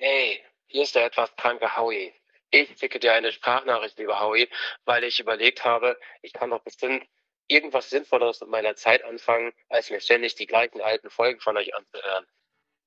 Hey, hier ist der etwas kranke Howie. Ich schicke dir eine Sprachnachricht, lieber Howie, weil ich überlegt habe, ich kann doch bestimmt irgendwas Sinnvolleres mit meiner Zeit anfangen, als mir ständig die gleichen alten Folgen von euch anzuhören.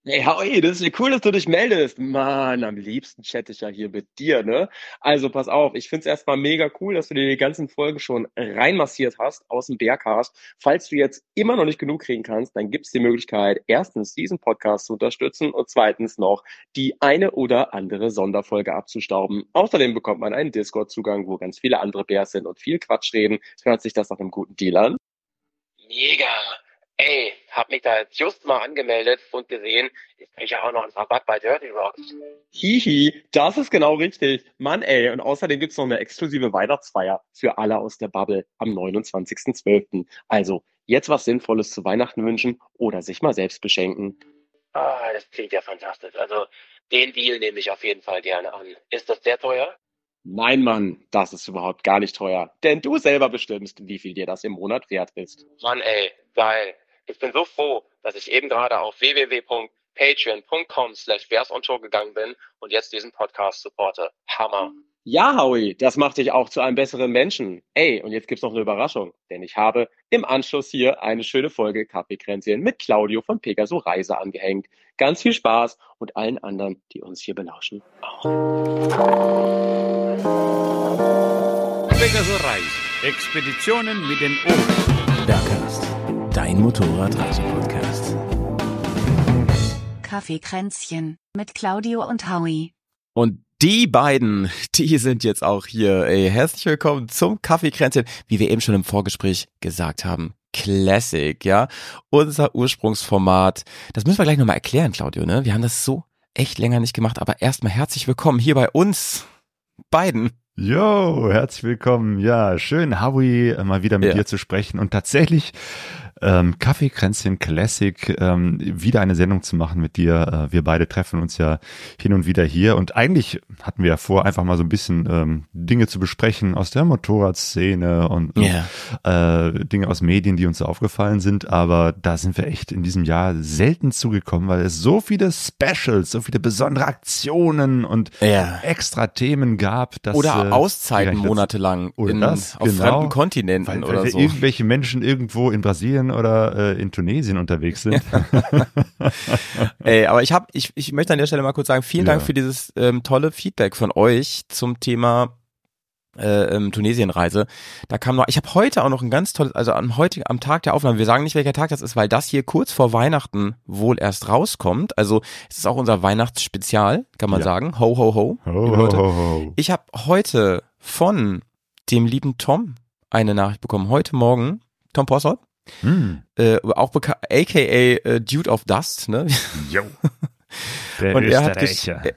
Hey, Howie, das ist ja cool, dass du dich meldest. Mann, am liebsten chatte ich ja hier mit dir, ne? Also pass auf, ich find's erstmal mega cool, dass du dir die ganzen Folgen schon reinmassiert hast aus dem Bergcast. Falls du jetzt immer noch nicht genug kriegen kannst, dann gibt's die Möglichkeit, erstens diesen Podcast zu unterstützen und zweitens noch die eine oder andere Sonderfolge abzustauben. Außerdem bekommt man einen Discord-Zugang, wo ganz viele andere Bärs sind und viel Quatsch reden. Hört sich das nach einem guten Deal an? Mega! Ey, hab mich da jetzt just mal angemeldet und gesehen, ich kriege ja auch noch einen Rabatt bei Dirty Rocks. Hihi, das ist genau richtig. Mann, ey. Und außerdem gibt's noch eine exklusive Weihnachtsfeier für alle aus der Bubble am 29.12. Also jetzt was Sinnvolles zu Weihnachten wünschen oder sich mal selbst beschenken. Ah, das klingt ja fantastisch. Also den Deal nehme ich auf jeden Fall gerne an. Ist das sehr teuer? Nein, Mann, das ist überhaupt gar nicht teuer. Denn du selber bestimmst, wie viel dir das im Monat wert ist. Mann, ey, geil. Ich bin so froh, dass ich eben gerade auf www.patreon.com slash gegangen bin und jetzt diesen Podcast supporte. Hammer. Ja, Howie, das macht dich auch zu einem besseren Menschen. Ey, und jetzt gibt's noch eine Überraschung, denn ich habe im Anschluss hier eine schöne Folge Kaffeekränzchen mit Claudio von Pegaso Reise angehängt. Ganz viel Spaß und allen anderen, die uns hier belauschen, auch. Pegaso Reise. Expeditionen mit den Ohren. Bergcast, dein Motorradreise-Podcast. Kaffeekränzchen mit Claudio und Howie. Und die beiden, die sind jetzt auch hier. Ey, herzlich willkommen zum Kaffeekränzchen, wie wir eben schon im Vorgespräch gesagt haben. Classic, ja. Unser Ursprungsformat. Das müssen wir gleich nochmal erklären, Claudio, ne? Wir haben das so echt länger nicht gemacht, aber erstmal herzlich willkommen hier bei uns beiden. Jo, herzlich willkommen. Ja, schön, Howie, mal wieder mit Ja. dir zu sprechen und tatsächlich ähm, Kaffeekränzchen Classic ähm, wieder eine Sendung zu machen mit dir. Äh, wir beide treffen uns ja hin und wieder hier und eigentlich hatten wir ja vor, einfach mal so ein bisschen ähm, Dinge zu besprechen aus der Motorradszene und Ja. äh, Dinge aus Medien, die uns so aufgefallen sind, aber da sind wir echt in diesem Jahr selten zugekommen, weil es so viele Specials, so viele besondere Aktionen und Ja. extra Themen gab, dass Oder äh, Auszeiten monatelang in, das, auf genau. fremden Kontinenten weil, weil oder so. irgendwelche Menschen irgendwo in Brasilien oder äh, in Tunesien unterwegs sind. Ey, aber ich habe, ich, ich möchte an der Stelle mal kurz sagen, vielen Ja. Dank für dieses ähm, tolle Feedback von euch zum Thema äh, ähm, Tunesienreise. Da kam noch, ich habe heute auch noch ein ganz tolles, also am heutigen, am Tag der Aufnahme, wir sagen nicht, welcher Tag das ist, weil das hier kurz vor Weihnachten wohl erst rauskommt. Also es ist auch unser Weihnachtsspezial, kann man Ja. sagen. Ho, ho, ho. Ho, Leute. ho, ho. Ich habe heute von dem lieben Tom eine Nachricht bekommen. Heute Morgen, Tom Posselt, Hm. äh, auch bekannt, aka äh, Dude of Dust, ne? Jo. Der Und er hat, er,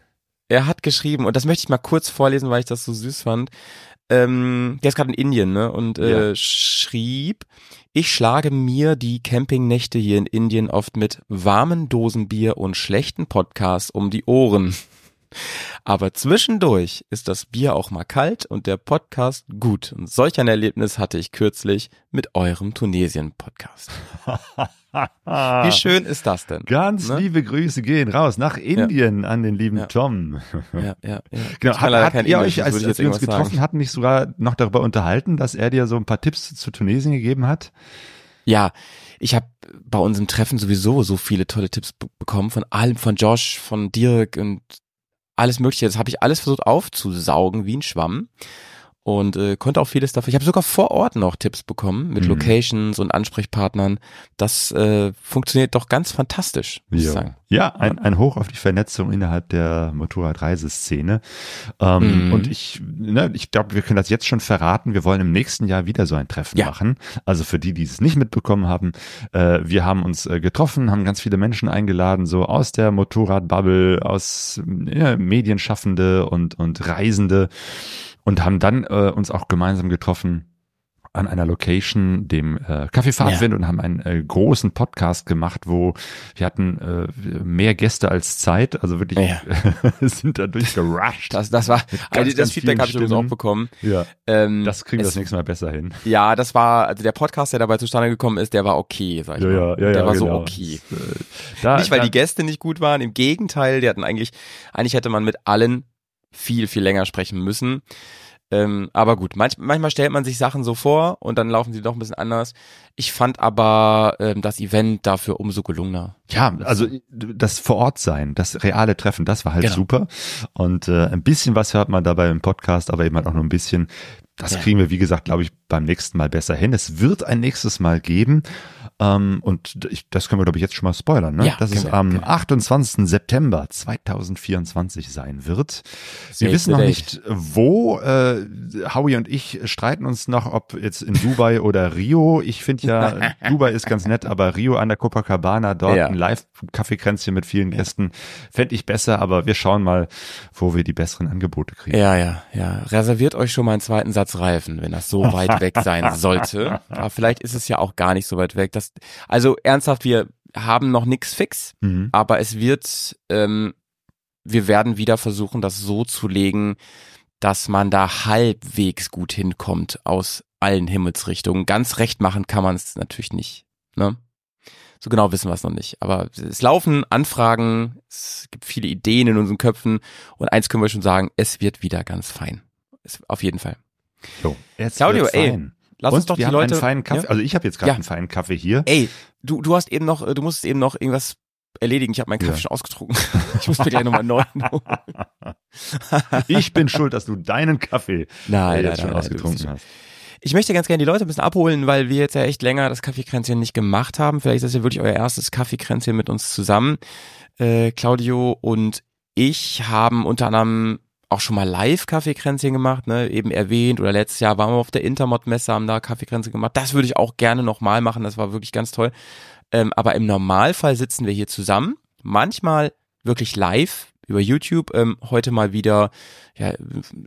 er hat geschrieben, und das möchte ich mal kurz vorlesen, weil ich das so süß fand. Ähm, der ist gerade in Indien, ne? Und äh, Ja. schrieb, ich schlage mir die Campingnächte hier in Indien oft mit warmen Dosenbier und schlechten Podcasts um die Ohren. Aber zwischendurch ist das Bier auch mal kalt und der Podcast gut. Und solch ein Erlebnis hatte ich kürzlich mit eurem Tunesien-Podcast. Wie schön ist das denn? Ganz ne? liebe Grüße gehen raus nach Indien an den lieben Ja. Tom. Ja, ja, ja. Genau, hat, kein ihr euch, als, als wir uns getroffen sagen. hatten, nicht sogar noch darüber unterhalten, dass er dir so ein paar Tipps zu Tunesien gegeben hat? Ja, ich habe bei unserem Treffen sowieso so viele tolle Tipps be bekommen von allem, von Josh, von Dirk und alles Mögliche. Das habe ich alles versucht aufzusaugen wie ein Schwamm und äh, konnte auch vieles dafür. Ich habe sogar vor Ort noch Tipps bekommen mit Mhm. Locations und Ansprechpartnern. Das äh, funktioniert doch ganz fantastisch, muss ich Ja. sagen. Ja, ein, ein Hoch auf die Vernetzung innerhalb der Motorradreiseszene. Ähm, Mhm. Und ich, ne, ich glaube, wir können das jetzt schon verraten. Wir wollen im nächsten Jahr wieder so ein Treffen Ja. machen. Also für die, die es nicht mitbekommen haben, äh, wir haben uns äh, getroffen, haben ganz viele Menschen eingeladen, so aus der Motorradbubble, aus ja, Medienschaffende und, und Reisende und haben dann äh, uns auch gemeinsam getroffen an einer Location, dem äh, Kaffeefahrtwind Ja. und haben einen äh, großen Podcast gemacht, wo wir hatten äh, mehr Gäste als Zeit, also wirklich Ja. sind da durchgerusht. Das, das war, also ganz, das ganz Feedback habe ich übrigens auch bekommen. Ja, Ähm, das kriegen wir das nächste Mal besser hin. Ja, das war, also der Podcast, der dabei zustande gekommen ist, der war okay, sag ich mal. der war so genau. okay. Das, äh, Da, Nicht, weil da, die Gäste nicht gut waren, im Gegenteil, die hatten eigentlich, eigentlich hätte man mit allen viel, viel länger sprechen müssen. Ähm, aber gut, manch, manchmal stellt man sich Sachen so vor und dann laufen sie doch ein bisschen anders. Ich fand aber ähm, das Event dafür umso gelungener. Ja, also das vor Ort sein, das reale Treffen, das war halt Genau. super. Und äh, ein bisschen was hört man dabei im Podcast, aber eben halt auch nur ein bisschen. Das Ja. kriegen wir, wie gesagt, glaube ich, beim nächsten Mal besser hin. Es wird ein nächstes Mal geben. Ähm, und ich, das können wir, glaube ich, jetzt schon mal spoilern, ne? Ja, dass es wir, am können wir. 28. September 2024 sein wird. Wir Save wissen noch nicht, wo. Äh, Howie und ich streiten uns noch, ob jetzt in Dubai oder Rio. Ich finde ja, Dubai ist ganz nett, aber Rio an der Copacabana, dort Ja. ein Live-Kaffeekränzchen mit vielen Gästen, fände ich besser, aber wir schauen mal, wo wir die besseren Angebote kriegen. Ja, ja, ja. Reserviert euch schon mal einen zweiten Satz Reifen, wenn das so weit weg sein sollte. Aber vielleicht ist es ja auch gar nicht so weit weg. Das, also ernsthaft, wir haben noch nix fix, Mhm. aber es wird, ähm, wir werden wieder versuchen, das so zu legen, dass man da halbwegs gut hinkommt aus allen Himmelsrichtungen. Ganz recht machen kann man es natürlich nicht. Ne? So genau wissen wir es noch nicht. Aber es laufen Anfragen, es gibt viele Ideen in unseren Köpfen und eins können wir schon sagen, es wird wieder ganz fein. Es, auf jeden Fall. So, jetzt Claudio, ey, fein. Lass und uns doch wir die haben Leute. einen feinen Kaffee. Ja? Also ich habe jetzt gerade Ja. einen feinen Kaffee hier. Ey, du, du hast eben noch, du musstest eben noch irgendwas erledigen. Ich habe meinen Kaffee Ja. schon ausgetrunken. Ich muss mir gleich nochmal holen. Ich bin schuld, dass du deinen Kaffee Nein, äh, nein, jetzt schon nein, nein, du ausgetrunken hast. Ich möchte ganz gerne die Leute ein bisschen abholen, weil wir jetzt ja echt länger das Kaffeekränzchen nicht gemacht haben. Vielleicht ist das ja wirklich euer erstes Kaffeekränzchen mit uns zusammen. Äh, Claudio und ich haben unter anderem auch schon mal live Kaffeekränzchen gemacht, ne, eben erwähnt oder letztes Jahr waren wir auf der Intermod-Messe, haben da Kaffeekränzchen gemacht. Das würde ich auch gerne nochmal machen, das war wirklich ganz toll. Ähm, aber im Normalfall sitzen wir hier zusammen, manchmal wirklich live über YouTube, ähm, heute mal wieder ja,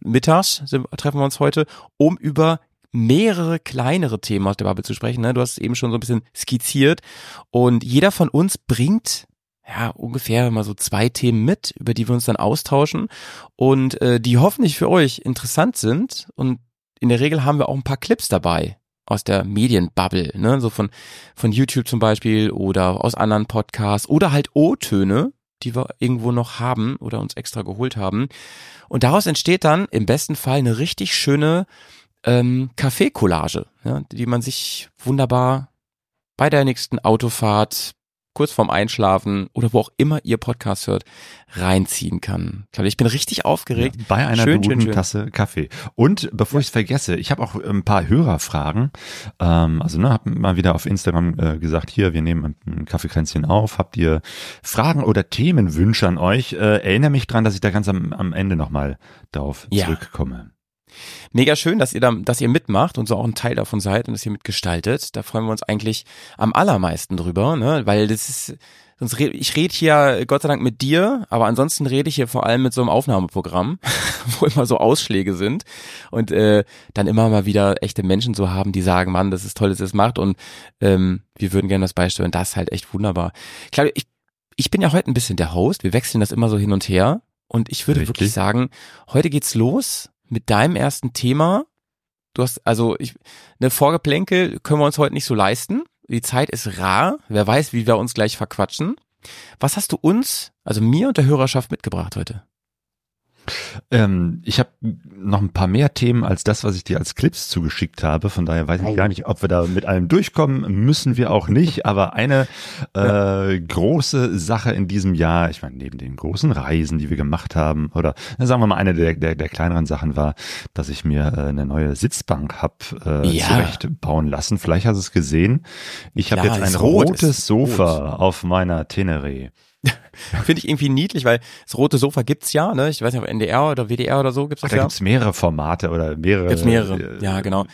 mittags treffen wir uns heute, um über mehrere kleinere Themen aus der Bubble zu sprechen. Ne? Du hast es eben schon so ein bisschen skizziert und jeder von uns bringt ja ungefähr mal so zwei Themen mit, über die wir uns dann austauschen und äh, die hoffentlich für euch interessant sind und in der Regel haben wir auch ein paar Clips dabei aus der Medienbubble, ne? so von von YouTube zum Beispiel oder aus anderen Podcasts oder halt O-Töne, die wir irgendwo noch haben oder uns extra geholt haben. Und daraus entsteht dann im besten Fall eine richtig schöne ähm, Kaffee-Collage, ja, die man sich wunderbar bei der nächsten Autofahrt, kurz vorm Einschlafen oder wo auch immer ihr Podcast hört, reinziehen kann. Ich bin richtig aufgeregt. Ja, bei einer Schön, guten schön, schön. Tasse Kaffee. Und bevor ich es vergesse, ich habe auch ein paar Hörerfragen. Ähm, also ne, habe mal wieder auf Instagram äh, gesagt, hier, wir nehmen ein Kaffeekränzchen auf. Habt ihr Fragen oder Themenwünsche an euch? Äh, erinnere mich dran, dass ich da ganz am, am Ende nochmal darauf Ja. zurückkomme. Mega schön, dass ihr da, dass ihr mitmacht und so auch ein Teil davon seid und dass ihr mitgestaltet. Da freuen wir uns eigentlich am allermeisten drüber, ne? Weil das ist, sonst red, ich rede hier Gott sei Dank mit dir, aber ansonsten rede ich hier vor allem mit so einem Aufnahmeprogramm, wo immer so Ausschläge sind und äh, dann immer mal wieder echte Menschen so haben, die sagen, Mann, das ist toll, dass ihr es macht und ähm, wir würden gerne das beisteuern. Das ist halt echt wunderbar. Klar, ich, ich bin ja heute ein bisschen der Host. Wir wechseln das immer so hin und her und ich würde Richtig. wirklich sagen, heute geht's los mit deinem ersten Thema. Du hast, also ich, eine Vorgeplänkel können wir uns heute nicht so leisten. Die Zeit ist rar. Wer weiß, wie wir uns gleich verquatschen. Was hast du uns, also mir und der Hörerschaft mitgebracht heute? Ähm, ich habe noch ein paar mehr Themen als das, was ich dir als Clips zugeschickt habe. Von daher weiß ich gar nicht, ob wir da mit allem durchkommen. Müssen wir auch nicht. Aber eine äh, große Sache in diesem Jahr, ich meine, neben den großen Reisen, die wir gemacht haben, oder sagen wir mal, eine der, der, der kleineren Sachen war, dass ich mir äh, eine neue Sitzbank hab äh, Ja. zurecht bauen lassen. Vielleicht hast du es gesehen. Ich habe Ja, jetzt ein rot, rotes Sofa rot. auf meiner Teneré. Finde ich irgendwie niedlich, weil das rote Sofa gibt's ja, ne? Ich weiß nicht, ob NDR oder WDR oder so gibt's Ach, das da ja. gibt's mehrere Formate oder mehrere. Gibt's mehrere, äh, ja genau.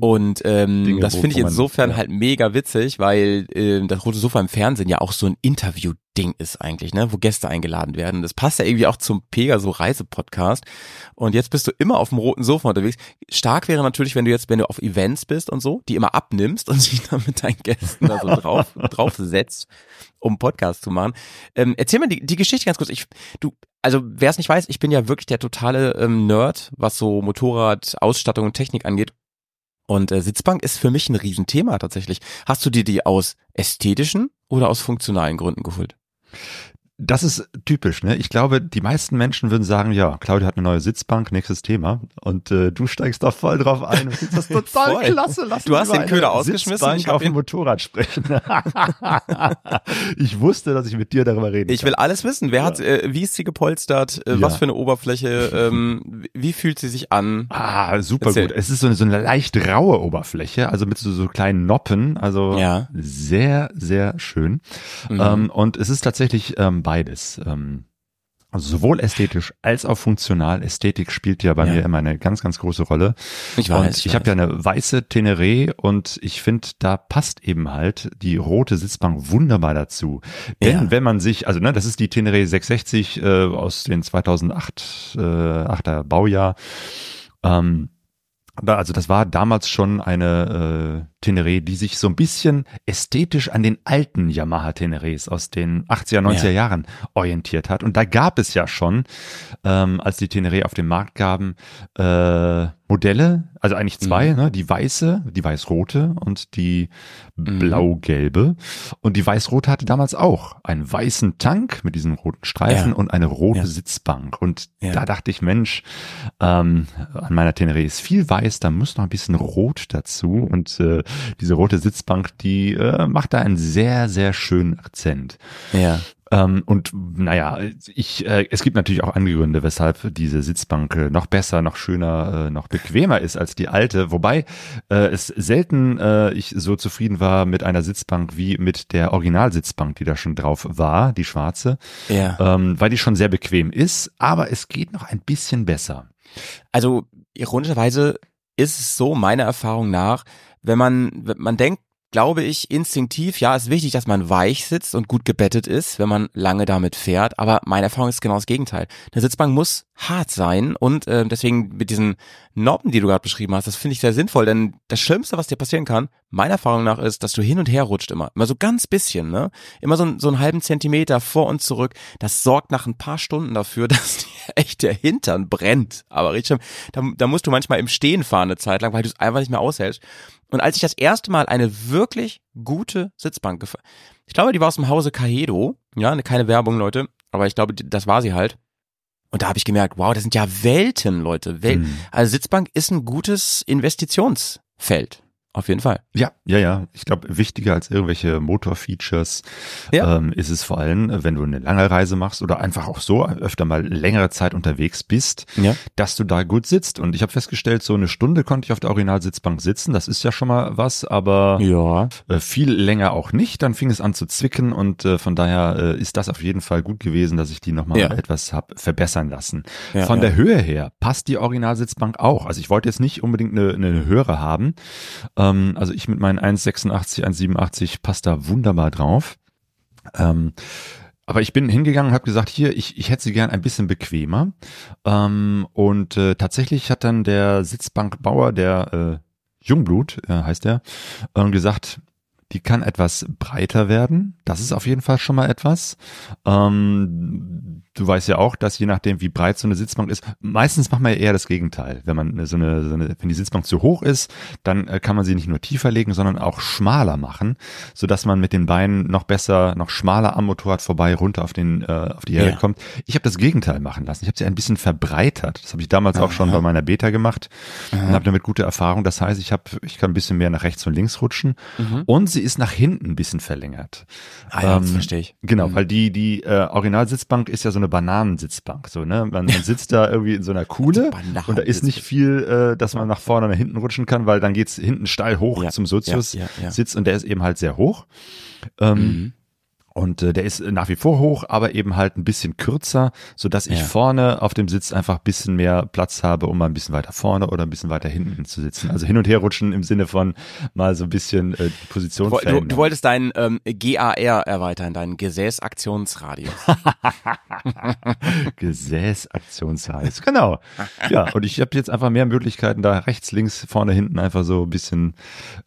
Und ähm, Dinge, das finde ich insofern ja. halt mega witzig, weil äh, das rote Sofa im Fernsehen ja auch so ein Interview-Ding ist eigentlich, ne, wo Gäste eingeladen werden. Das passt ja irgendwie auch zum Pegaso Reise-Podcast. Und jetzt bist du immer auf dem roten Sofa unterwegs. Stark wäre natürlich, wenn du jetzt, wenn du auf Events bist und so, die immer abnimmst und dich dann mit deinen Gästen da so drauf, drauf setzt, um Podcast zu machen. Ähm, erzähl mal die, die Geschichte ganz kurz. Ich, du, also wer es nicht weiß, ich bin ja wirklich der totale ähm, Nerd, was so Motorrad, Ausstattung und Technik angeht. Und äh, Sitzbank ist für mich ein Riesenthema tatsächlich. Hast du dir die aus ästhetischen oder aus funktionalen Gründen geholt? Das ist typisch, ne? Ich glaube, die meisten Menschen würden sagen, ja, Claudia hat eine neue Sitzbank, nächstes Thema. Und äh, du steigst da voll drauf ein das total Voll. klasse. Lass Du hast den Köder ausgeschmissen, Sitzbank ich auf dem Motorrad sprechen. ich wusste, dass ich mit dir darüber reden Ich will alles wissen. Wer hat, äh, wie ist sie gepolstert? Äh, Ja. Was für eine Oberfläche? Ähm, wie fühlt sie sich an? Ah, super Erzähl. gut. Es ist so eine, so eine leicht raue Oberfläche, also mit so, so kleinen Noppen, also Ja. sehr, sehr schön. Mhm. Ähm, und es ist tatsächlich ähm, beides. Ähm, also sowohl ästhetisch als auch funktional. Ästhetik spielt ja bei Ja. mir immer eine ganz, ganz große Rolle. Ich weiß, und ich ich habe ja eine weiße Teneré und ich finde, da passt eben halt die rote Sitzbank wunderbar dazu. Denn Ja. wenn man sich, also ne, das ist die Teneré 660 äh, aus den 2008 äh, 8er Baujahr. Ähm, also das war damals schon eine äh, Teneré, die sich so ein bisschen ästhetisch an den alten Yamaha Tenerés aus den 80er, 90er Ja. Jahren orientiert hat. Und da gab es ja schon, ähm, als die Teneré auf den Markt gaben, äh, Modelle, also eigentlich zwei, ne? die weiße, die weiß-rote und die Mhm. blau-gelbe. Und die weiß-rote hatte damals auch einen weißen Tank mit diesen roten Streifen Ja. und eine rote Ja. Sitzbank. Und Ja. da dachte ich, Mensch, ähm, an meiner Teneré ist viel weiß, da muss noch ein bisschen rot dazu. Und äh, diese rote Sitzbank, die äh, macht da einen sehr, sehr schönen Akzent. Ja. Ähm, und naja, ich, äh, es gibt natürlich auch andere Gründe, weshalb diese Sitzbank äh, noch besser, noch schöner, äh, noch bequemer ist als die alte. Wobei äh, es selten äh, ich so zufrieden war mit einer Sitzbank wie mit der Originalsitzbank, die da schon drauf war, die schwarze, Ja. ähm, weil die schon sehr bequem ist, aber es geht noch ein bisschen besser. Also ironischerweise ist es so, meiner Erfahrung nach, wenn man, wenn man denkt, glaube ich, instinktiv, ja, ist wichtig, dass man weich sitzt und gut gebettet ist, wenn man lange damit fährt. Aber meine Erfahrung ist genau das Gegenteil. Eine Sitzbank muss hart sein und äh, deswegen mit diesen Noppen, die du gerade beschrieben hast, das finde ich sehr sinnvoll, denn das Schlimmste, was dir passieren kann, meiner Erfahrung nach, ist, dass du hin und her rutscht immer. Immer so ganz bisschen, ne? Immer so, so einen halben Zentimeter vor und zurück. Das sorgt nach ein paar Stunden dafür, dass dir echt der Hintern brennt. Aber richtig, da, da musst du manchmal im Stehen fahren eine Zeit lang, weil du es einfach nicht mehr aushältst. Und als ich das erste Mal eine wirklich gute Sitzbank gefahren, ich glaube, die war aus dem Hause Kaedo, ja, ne, keine Werbung, Leute, aber ich glaube, das war sie halt. Und da habe ich gemerkt, wow, das sind ja Welten, Leute. Wel Hm. Also Sitzbank ist ein gutes Investitionsfeld. Auf jeden Fall. Ja, ja, ja. Ich glaube, wichtiger als irgendwelche Motorfeatures Ja. ähm, ist es vor allem, wenn du eine lange Reise machst oder einfach auch so öfter mal längere Zeit unterwegs bist, Ja. dass du da gut sitzt. Und ich habe festgestellt, so eine Stunde konnte ich auf der Originalsitzbank sitzen. Das ist ja schon mal was, aber Ja. äh, viel länger auch nicht. Dann fing es an zu zwicken und äh, von daher äh, ist das auf jeden Fall gut gewesen, dass ich die nochmal Ja. etwas hab verbessern lassen. Von der Höhe her passt die Originalsitzbank auch. Also ich wollte jetzt nicht unbedingt eine, eine höhere haben. Ähm, also ich mit meinen 1,86, 1,87 passt da wunderbar drauf. Ähm, aber ich bin hingegangen und habe gesagt, hier, ich, ich hätte sie gern ein bisschen bequemer. Ähm, und äh, tatsächlich hat dann der Sitzbankbauer, der äh, Jungblut äh, heißt er, ähm, gesagt, die kann etwas breiter werden. Das ist auf jeden Fall schon mal etwas. Ähm, du weißt ja auch, dass je nachdem, wie breit so eine Sitzbank ist, meistens macht man ja eher das Gegenteil. Wenn man so eine, so eine wenn die Sitzbank zu hoch ist, dann äh, kann man sie nicht nur tiefer legen, sondern auch schmaler machen, so dass man mit den Beinen noch besser, noch schmaler am Motorrad vorbei runter auf den, äh, auf die Erde Ja. kommt. Ich habe das Gegenteil machen lassen. Ich habe sie ein bisschen verbreitert. Das habe ich damals auch schon bei meiner Beta gemacht und habe damit gute Erfahrung. Das heißt, ich habe, ich kann ein bisschen mehr nach rechts und links rutschen und sie ist nach hinten ein bisschen verlängert. Ah ja, das Ähm, verstehe ich. Genau, weil die die äh, Originalsitzbank ist ja so eine Bananensitzbank, so ne, man, man sitzt da irgendwie in so einer Kuhle und da ist nicht viel, äh, dass man nach vorne oder nach hinten rutschen kann, weil dann geht's hinten steil hoch Ja, zum Sozius ja, ja, ja. Sitz und der ist eben halt sehr hoch. Ähm, Mhm. Und äh, der ist nach wie vor hoch, aber eben halt ein bisschen kürzer, so dass ich Ja. vorne auf dem Sitz einfach ein bisschen mehr Platz habe, um mal ein bisschen weiter vorne oder ein bisschen weiter hinten zu sitzen. Also hin und her rutschen im Sinne von mal so ein bisschen äh, die Position Du, du, du wolltest deinen ähm, GAR erweitern, deinen Gesäßaktionsradius. Gesäßaktionshals. Genau. Ja, und ich habe jetzt einfach mehr Möglichkeiten, da rechts, links, vorne, hinten einfach so ein bisschen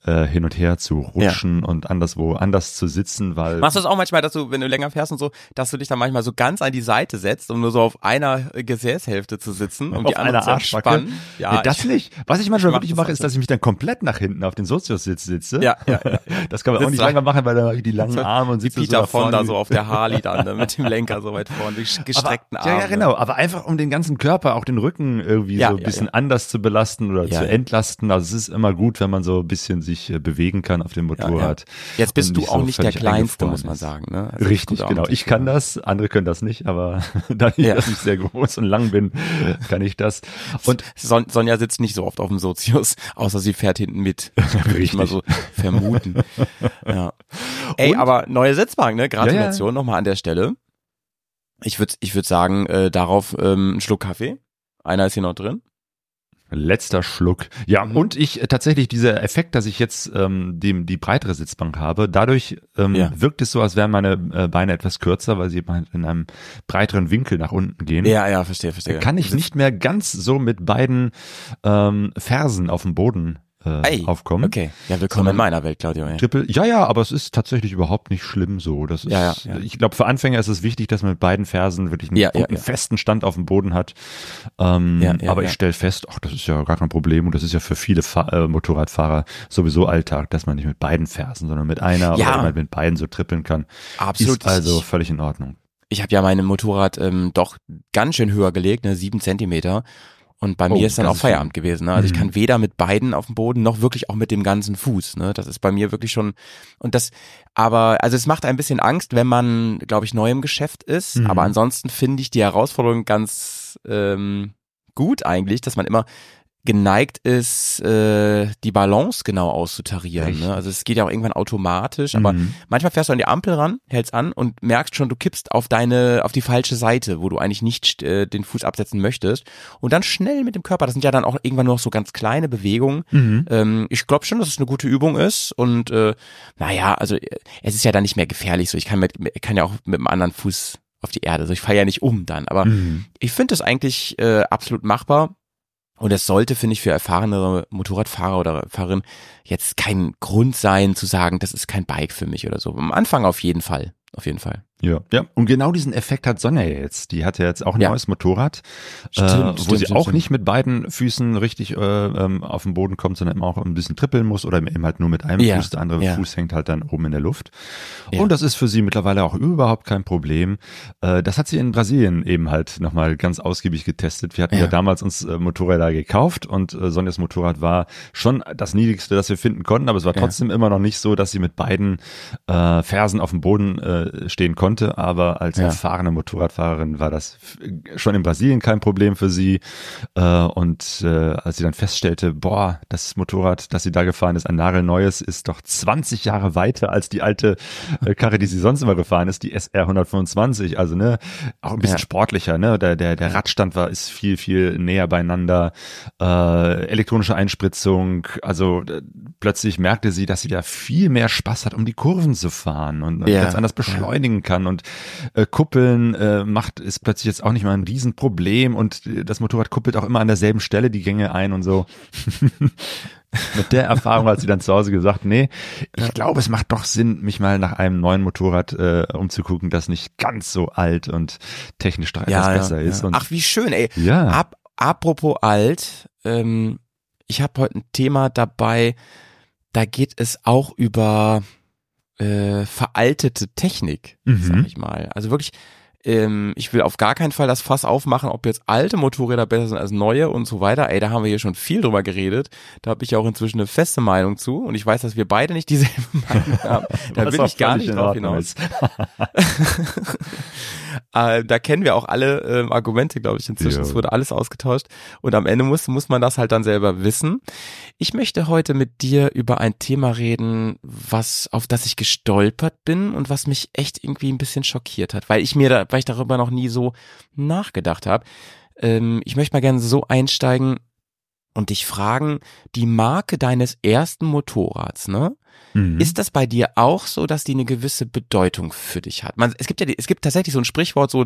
äh, hin und her zu rutschen und anderswo anders zu sitzen, weil Machst du das auch manchmal, dass du, wenn du länger fährst und so, dass du dich dann manchmal so ganz an die Seite setzt, um nur so auf einer äh, Gesäßhälfte zu sitzen, um die auf andere zu entspannen? Ja, das nicht. Was ich manchmal ich wirklich mache, ist, so. dass ich mich dann komplett nach hinten auf den Sozius-Sitz sitze. Ja, ja, ja. Das kann man auch Sitzt nicht lange machen, weil da ich die langen Arme und so Peter vorne. da so auf der Harley dann, ne, mit dem Lenker so weit vorne, die gestreckten aber, Arme. Ja, ja, genau. Aber einfach um den ganzen Körper, auch den Rücken irgendwie Ja, so ein ja, bisschen anders zu belasten oder zu entlasten. Also es ist immer gut, wenn man so ein bisschen sich äh, bewegen kann auf dem Motorrad. Jetzt bist du auch so nicht der Kleinste, muss man ist. Sagen. Ne? Also Richtig, genau. Ich kann das, andere können das nicht, aber da ich, Ja. ich sehr groß und lang bin, kann ich das. Und Son Sonja sitzt nicht so oft auf dem Sozius, außer sie fährt hinten mit. Würde ich mal so vermuten. Ja. Ey, Und? aber neue Sitzbank, ne? Gratulation Ja, nochmal an der Stelle. Ich würde ich würd sagen, äh, darauf ähm, einen Schluck Kaffee. Einer ist hier noch drin. Letzter Schluck. Ja, Mhm. und ich äh, tatsächlich dieser Effekt, dass ich jetzt ähm, dem die breitere Sitzbank habe, dadurch ähm, Ja. wirkt es so, als wären meine äh, Beine etwas kürzer, weil sie in einem breiteren Winkel nach unten gehen. Ja, ja, verstehe, verstehe. Kann ich nicht mehr ganz so mit beiden ähm, Fersen auf dem Boden äh, Ei, aufkommen. Okay. Ja, willkommen in meiner Welt, Claudio. ey. Triple, ja, ja, aber es ist tatsächlich überhaupt nicht schlimm so. Das ist, Ja, ja, ja. ich glaube, für Anfänger ist es wichtig, dass man mit beiden Fersen wirklich einen Ja, ja, ja. festen Stand auf dem Boden hat. Ähm, Ja, ja, aber ja. ich stelle fest, ach, das ist ja gar kein Problem und das ist ja für viele Fa äh, Motorradfahrer sowieso Alltag, dass man nicht mit beiden Fersen, sondern mit einer Ja. oder man mit beiden so trippeln kann. Absolut. Ist also völlig in Ordnung. ich habe ja meine Motorrad ähm, doch ganz schön höher gelegt, ne, sieben Zentimeter. Und bei Oh, mir ist dann auch Feierabend gewesen. Ne? Also ich Mhm. kann weder mit beiden auf dem Boden noch wirklich auch mit dem ganzen Fuß. Ne? Das ist bei mir wirklich schon und das. Aber also es macht ein bisschen Angst, wenn man, glaube ich, neu im Geschäft ist. Mhm. Aber ansonsten finde ich die Herausforderung ganz ähm, gut eigentlich, dass man immer geneigt ist, äh, die Balance genau auszutarieren. Echt? Ne? Also es geht ja auch irgendwann automatisch, aber Mhm. manchmal fährst du an die Ampel ran, hältst an und merkst schon, du kippst auf deine, auf die falsche Seite, wo du eigentlich nicht äh, den Fuß absetzen möchtest. Und dann schnell mit dem Körper, das sind ja dann auch irgendwann nur noch so ganz kleine Bewegungen. Mhm. Ähm, ich glaube schon, dass es eine gute Übung ist. Und äh, naja, also äh, es ist ja dann nicht mehr gefährlich so. Ich kann, mit, kann ja auch mit dem anderen Fuß auf die Erde. Also ich falle ja nicht um dann. Aber Mhm. ich finde das eigentlich äh, absolut machbar. Und es sollte, finde ich, für erfahrenere Motorradfahrer oder Fahrerin jetzt kein Grund sein zu sagen, das ist kein Bike für mich oder so. Am Anfang auf jeden Fall. Auf jeden Fall. Ja, ja. Und genau diesen Effekt hat Sonja jetzt. Die hat ja jetzt auch ein Ja. neues Motorrad, Stimmt, äh, wo stimmt, sie stimmt, auch nicht mit beiden Füßen richtig äh, ähm, auf den Boden kommt, sondern immer auch ein bisschen trippeln muss oder eben halt nur mit einem Ja, Fuß. Der andere ja. Fuß hängt halt dann oben in der Luft. Und das ist für sie mittlerweile auch überhaupt kein Problem. Äh, das hat sie in Brasilien eben halt nochmal ganz ausgiebig getestet. Wir hatten ja, damals uns äh, Motorräder gekauft und äh, Sonjas Motorrad war schon das niedrigste, das wir finden konnten, aber es war trotzdem immer noch nicht so, dass sie mit beiden äh, Fersen auf dem Boden äh, stehen konnte. Aber als Ja. erfahrene Motorradfahrerin war das f- schon in Brasilien kein Problem für sie. Äh, und äh, als sie dann feststellte, boah, das Motorrad, das sie da gefahren ist, ein nagelneues, ist doch 20 Jahre weiter als die alte äh, Karre, die sie sonst immer gefahren ist, die SR 125. Also ne, auch ein bisschen Ja. sportlicher. Ne, der der der Radstand war ist viel viel näher beieinander. Äh, elektronische Einspritzung. Also äh, plötzlich merkte sie, dass sie da viel mehr Spaß hat, um die Kurven zu fahren und, und Ja. ganz anders beschleunigen kann und äh, Kuppeln äh, macht ist plötzlich jetzt auch nicht mal ein Riesenproblem und äh, das Motorrad kuppelt auch immer an derselben Stelle die Gänge ein und so. Mit der Erfahrung hat sie dann zu Hause gesagt, nee, ich glaube, es macht doch Sinn, mich mal nach einem neuen Motorrad äh, umzugucken, das nicht ganz so alt und technisch doch etwas besser ist. Und Ach, wie schön, ey. ja, Ab, apropos alt, ähm, ich habe heute ein Thema dabei, da geht es auch über äh, veraltete Technik, Mhm. sag ich mal. Also wirklich, ähm, ich will auf gar keinen Fall das Fass aufmachen, ob jetzt alte Motorräder besser sind als neue und so weiter. Ey, da haben wir hier schon viel drüber geredet. Da habe ich ja auch inzwischen eine feste Meinung zu und ich weiß, dass wir beide nicht dieselbe Meinung haben. Da will ich gar nicht drauf hinaus. äh, da kennen wir auch alle ähm, Argumente, glaube ich, inzwischen. Es wurde alles ausgetauscht und am Ende muss, muss man das halt dann selber wissen. Ich möchte heute mit dir über ein Thema reden, was, auf das ich gestolpert bin und was mich echt irgendwie ein bisschen schockiert hat, weil ich mir da, weil ich darüber noch nie so nachgedacht habe. Ähm, ich möchte mal gerne so einsteigen und dich fragen, die Marke deines ersten Motorrads, ne? Mhm. Ist das bei dir auch so, dass die eine gewisse Bedeutung für dich hat? Man, es gibt ja, es gibt tatsächlich so ein Sprichwort, so,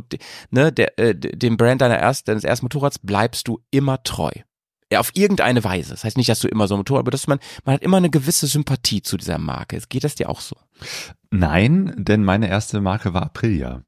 ne, der, äh, dem Brand deiner erst, deines ersten Motorrads bleibst du immer treu. Ja, auf irgendeine Weise. Das heißt nicht, dass du immer so ein Motorrad, aber dass man, man hat immer eine gewisse Sympathie zu dieser Marke. Geht das dir auch so? Nein, denn meine erste Marke war Aprilia.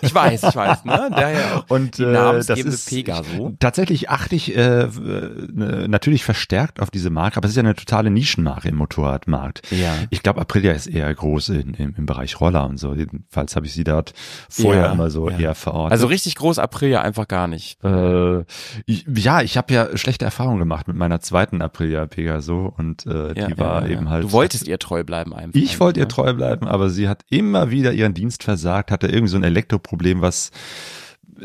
Ich weiß, ich weiß, ne? Daher auch Und die äh, das ist Pegaso. tatsächlich achte ich äh, äh, natürlich verstärkt auf diese Marke, aber es ist ja eine totale Nischenmarke im Motorradmarkt. Ja. Ich glaube, Aprilia ist eher groß in, im, im Bereich Roller und so. Jedenfalls habe ich sie dort vorher Ja, immer so ja. eher verortet. Also richtig groß Aprilia einfach gar nicht. Äh, ich, ja, ich habe ja schlechte Erfahrungen gemacht mit meiner zweiten Aprilia Pegaso und äh, Ja, die war eben halt. Du wolltest ihr treu bleiben einfach. Ich wollte ihr ne? Treu bleiben, aber sie hat immer wieder ihren Dienst versagt, hatte irgendwie so ein Elektroproblem, was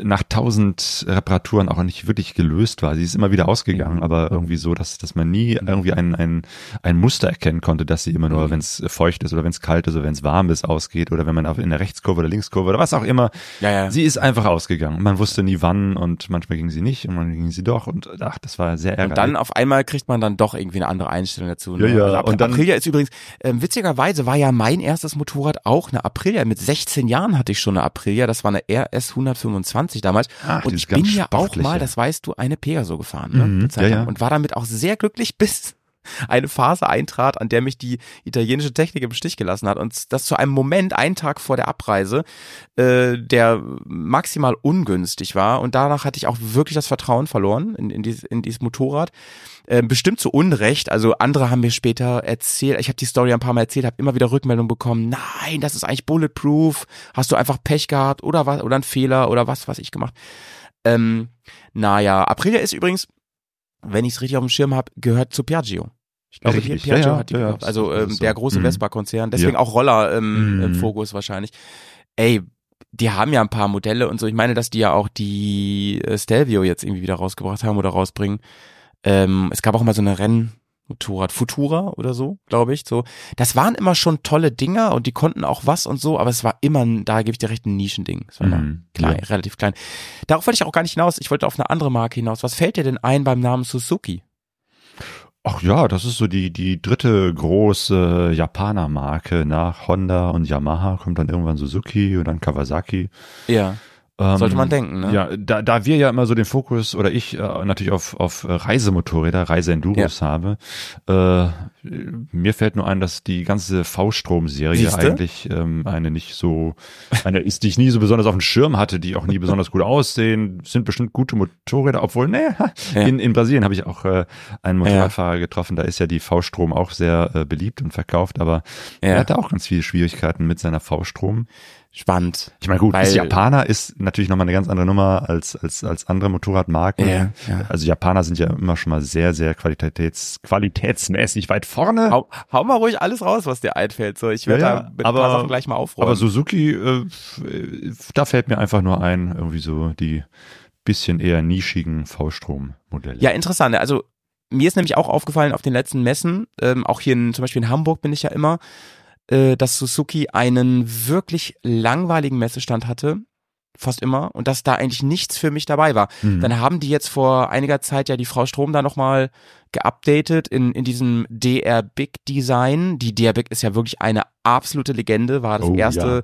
nach tausend Reparaturen auch nicht wirklich gelöst war. Sie ist immer wieder ausgegangen, Mhm. aber irgendwie so, dass, dass man nie irgendwie ein, ein, ein Muster erkennen konnte, dass sie immer nur, Mhm. wenn es feucht ist oder wenn es kalt ist oder wenn es warm ist, ausgeht oder wenn man in der Rechtskurve oder Linkskurve oder was auch immer. Ja, ja. Sie ist einfach ausgegangen. Man wusste nie wann und manchmal ging sie nicht und manchmal ging sie doch und ach, das war sehr ärgerlich. Und dann auf einmal kriegt man dann doch irgendwie eine andere Einstellung dazu. Ne? Ja, ja, Also Ap- und dann- Aprilia ist übrigens, ähm, witzigerweise war ja mein erstes Motorrad auch eine Aprilia. Mit 16 Jahren hatte ich schon eine Aprilia. Das war eine RS 125 damals. Ach, und ich bin ja auch mal, das weißt du, eine Pegaso gefahren. Ne? Mhm, ja, ja. Und war damit auch sehr glücklich, bis eine Phase eintrat, an der mich die italienische Technik im Stich gelassen hat. Und das zu einem Moment, einen Tag vor der Abreise, äh, der maximal ungünstig war. Und danach hatte ich auch wirklich das Vertrauen verloren in, in, dieses, in dieses Motorrad. Ähm, bestimmt zu Unrecht. Also andere haben mir später erzählt, ich habe die Story ein paar Mal erzählt, habe immer wieder Rückmeldungen bekommen, nein, das ist eigentlich bulletproof, hast du einfach Pech gehabt oder was, oder ein Fehler oder was, was ich gemacht. Ähm, naja, Aprilia ist übrigens, wenn ich es richtig auf dem Schirm habe, gehört zu Piaggio. Ich glaube, Richtig, Piaggio ja, ja, hat die ja, gekauft. Also ähm, so. der große Mhm. Vespa-Konzern, deswegen auch Roller ähm, Mhm. im Fokus wahrscheinlich. Ey, die haben ja ein paar Modelle und so. Ich meine, dass die ja auch die äh, Stelvio jetzt irgendwie wieder rausgebracht haben oder rausbringen. Ähm, es gab auch mal so eine Rennmotorrad, Futura oder so, glaube ich. So, das waren immer schon tolle Dinger und die konnten auch was und so, aber es war immer, ein, da gebe ich dir recht, ein Nischending. Es war immer Mhm, klein, ja. relativ klein. Darauf wollte ich auch gar nicht hinaus. Ich wollte auf eine andere Marke hinaus. Was fällt dir denn ein beim Namen Suzuki? Ach ja, das ist so die, die dritte große Japaner-Marke nach Honda und Yamaha kommt dann irgendwann Suzuki und dann Kawasaki. Ja, sollte man denken, ne? Ja, da, da wir ja immer so den Fokus oder ich äh, natürlich auf, auf Reisemotorräder, Reiseenduros habe, äh, mir fällt nur ein, dass die ganze V-Strom-Serie eigentlich ähm, eine nicht so, eine ist, die ich nie so besonders auf dem Schirm hatte, die auch nie besonders gut aussehen, sind bestimmt gute Motorräder, obwohl, nee, Ja. in, in Brasilien habe ich auch äh, einen Motorradfahrer getroffen, da ist ja die V-Strom auch sehr äh, beliebt und verkauft, aber er Ja. hatte auch ganz viele Schwierigkeiten mit seiner V-Strom. Spannend. Ich meine, gut, Weil- das Japaner ist natürlich nochmal eine ganz andere Nummer als, als, als andere Motorradmarken. Ja, ja. Also Japaner sind ja immer schon mal sehr, sehr qualitäts, qualitätsmäßig weit vorne. Hau, hau mal ruhig alles raus, was dir einfällt. So, ich werde Ja, da mit aber- ein paar Sachen gleich mal aufräumen. Aber Suzuki, äh, da fällt mir einfach nur ein, irgendwie so die bisschen eher nischigen V-Strom-Modelle. Ja, interessant. Also mir ist nämlich auch aufgefallen auf den letzten Messen, ähm, auch hier in, zum Beispiel in Hamburg bin ich ja immer, äh, dass Suzuki einen wirklich langweiligen Messestand hatte, fast immer, und dass da eigentlich nichts für mich dabei war. Mhm. Dann haben die jetzt vor einiger Zeit ja die Frau Strom da nochmal geupdatet in, in diesem DR Big Design. Die DR Big ist ja wirklich eine absolute Legende, war das Oh, erste,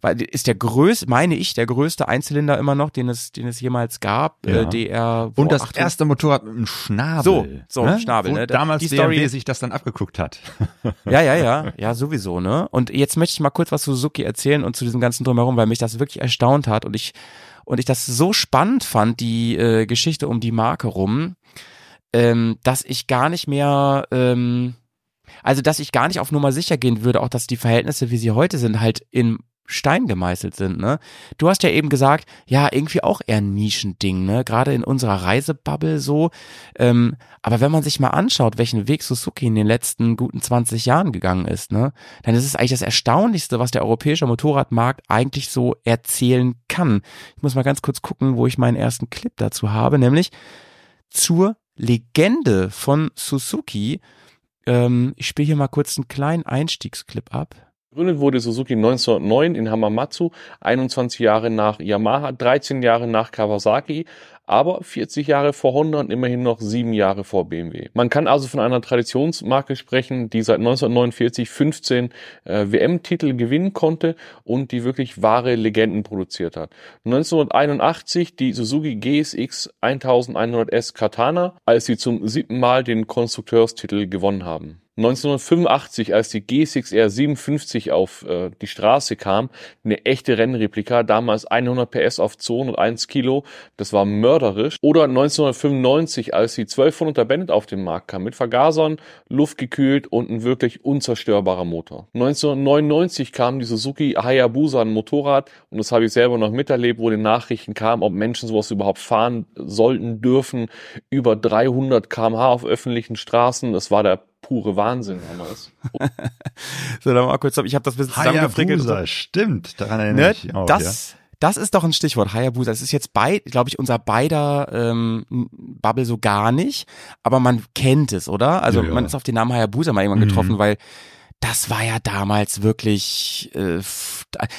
weil ist der größte, meine ich, der größte Einzylinder immer noch, den es, den es jemals gab. Ja. Äh, DR Und das 800 erste Motorrad mit einem Schnabel. So, so, Schnabel, Wo ne? Damals Die BMW Story- sich das dann abgeguckt hat. Ja, ja, ja, ja, sowieso, ne? Und jetzt möchte ich mal kurz was zu Suzuki erzählen und zu diesem ganzen drumherum, weil mich das wirklich erstaunt hat und ich und ich das so spannend fand, die äh, Geschichte um die Marke rum, ähm, dass ich gar nicht mehr, ähm, also dass ich gar nicht auf Nummer sicher gehen würde, auch dass die Verhältnisse, wie sie heute sind, halt in Stein gemeißelt sind, ne? Du hast ja eben gesagt, ja, irgendwie auch eher ein Nischending, ne? Gerade in unserer Reisebubble so. Ähm, aber wenn man sich mal anschaut, welchen Weg Suzuki in den letzten guten 20 Jahren gegangen ist, ne? Dann ist es eigentlich das Erstaunlichste, was der europäische Motorradmarkt eigentlich so erzählen kann. Ich muss mal ganz kurz gucken, wo ich meinen ersten Clip dazu habe, nämlich zur Legende von Suzuki. Ähm, ich spiele hier mal kurz einen kleinen Einstiegsclip ab. Gegründet wurde Suzuki 1909 in Hamamatsu, 21 Jahre nach Yamaha, 13 Jahre nach Kawasaki, aber 40 Jahre vor Honda und immerhin noch sieben Jahre vor BMW. Man kann also von einer Traditionsmarke sprechen, die seit 1949 15 äh, WM-Titel gewinnen konnte und die wirklich wahre Legenden produziert hat. 1981 die Suzuki GSX 1100S Katana, als sie zum siebten Mal den Konstrukteurstitel gewonnen haben. 1985, als die G6R 57 auf äh, die Straße kam, eine echte Rennreplika, damals 100 PS auf 201 Kilo, das war mörderisch. Oder 1995, als die 1200er Bennett auf den Markt kam, mit Vergasern, luftgekühlt und ein wirklich unzerstörbarer Motor. 1999 kam die Suzuki Hayabusa, ein Motorrad, und das habe ich selber noch miterlebt, wo die Nachrichten kamen, ob Menschen sowas überhaupt fahren sollten, dürfen, über 300 kmh auf öffentlichen Straßen, das war der pure Wahnsinn damals. so, dann mal kurz, ich habe das ein bisschen zusammengefrickelt. Hayabusa, stimmt, daran erinnere Ne, ich mich auch, das, das ist doch ein Stichwort, Hayabusa. Das ist jetzt bei, glaube ich, unser beider ähm, Bubble so gar nicht, aber man kennt es, oder? Also Ja, ja. man ist auf den Namen Hayabusa mal irgendwann Mhm. getroffen, weil das war ja damals wirklich, äh,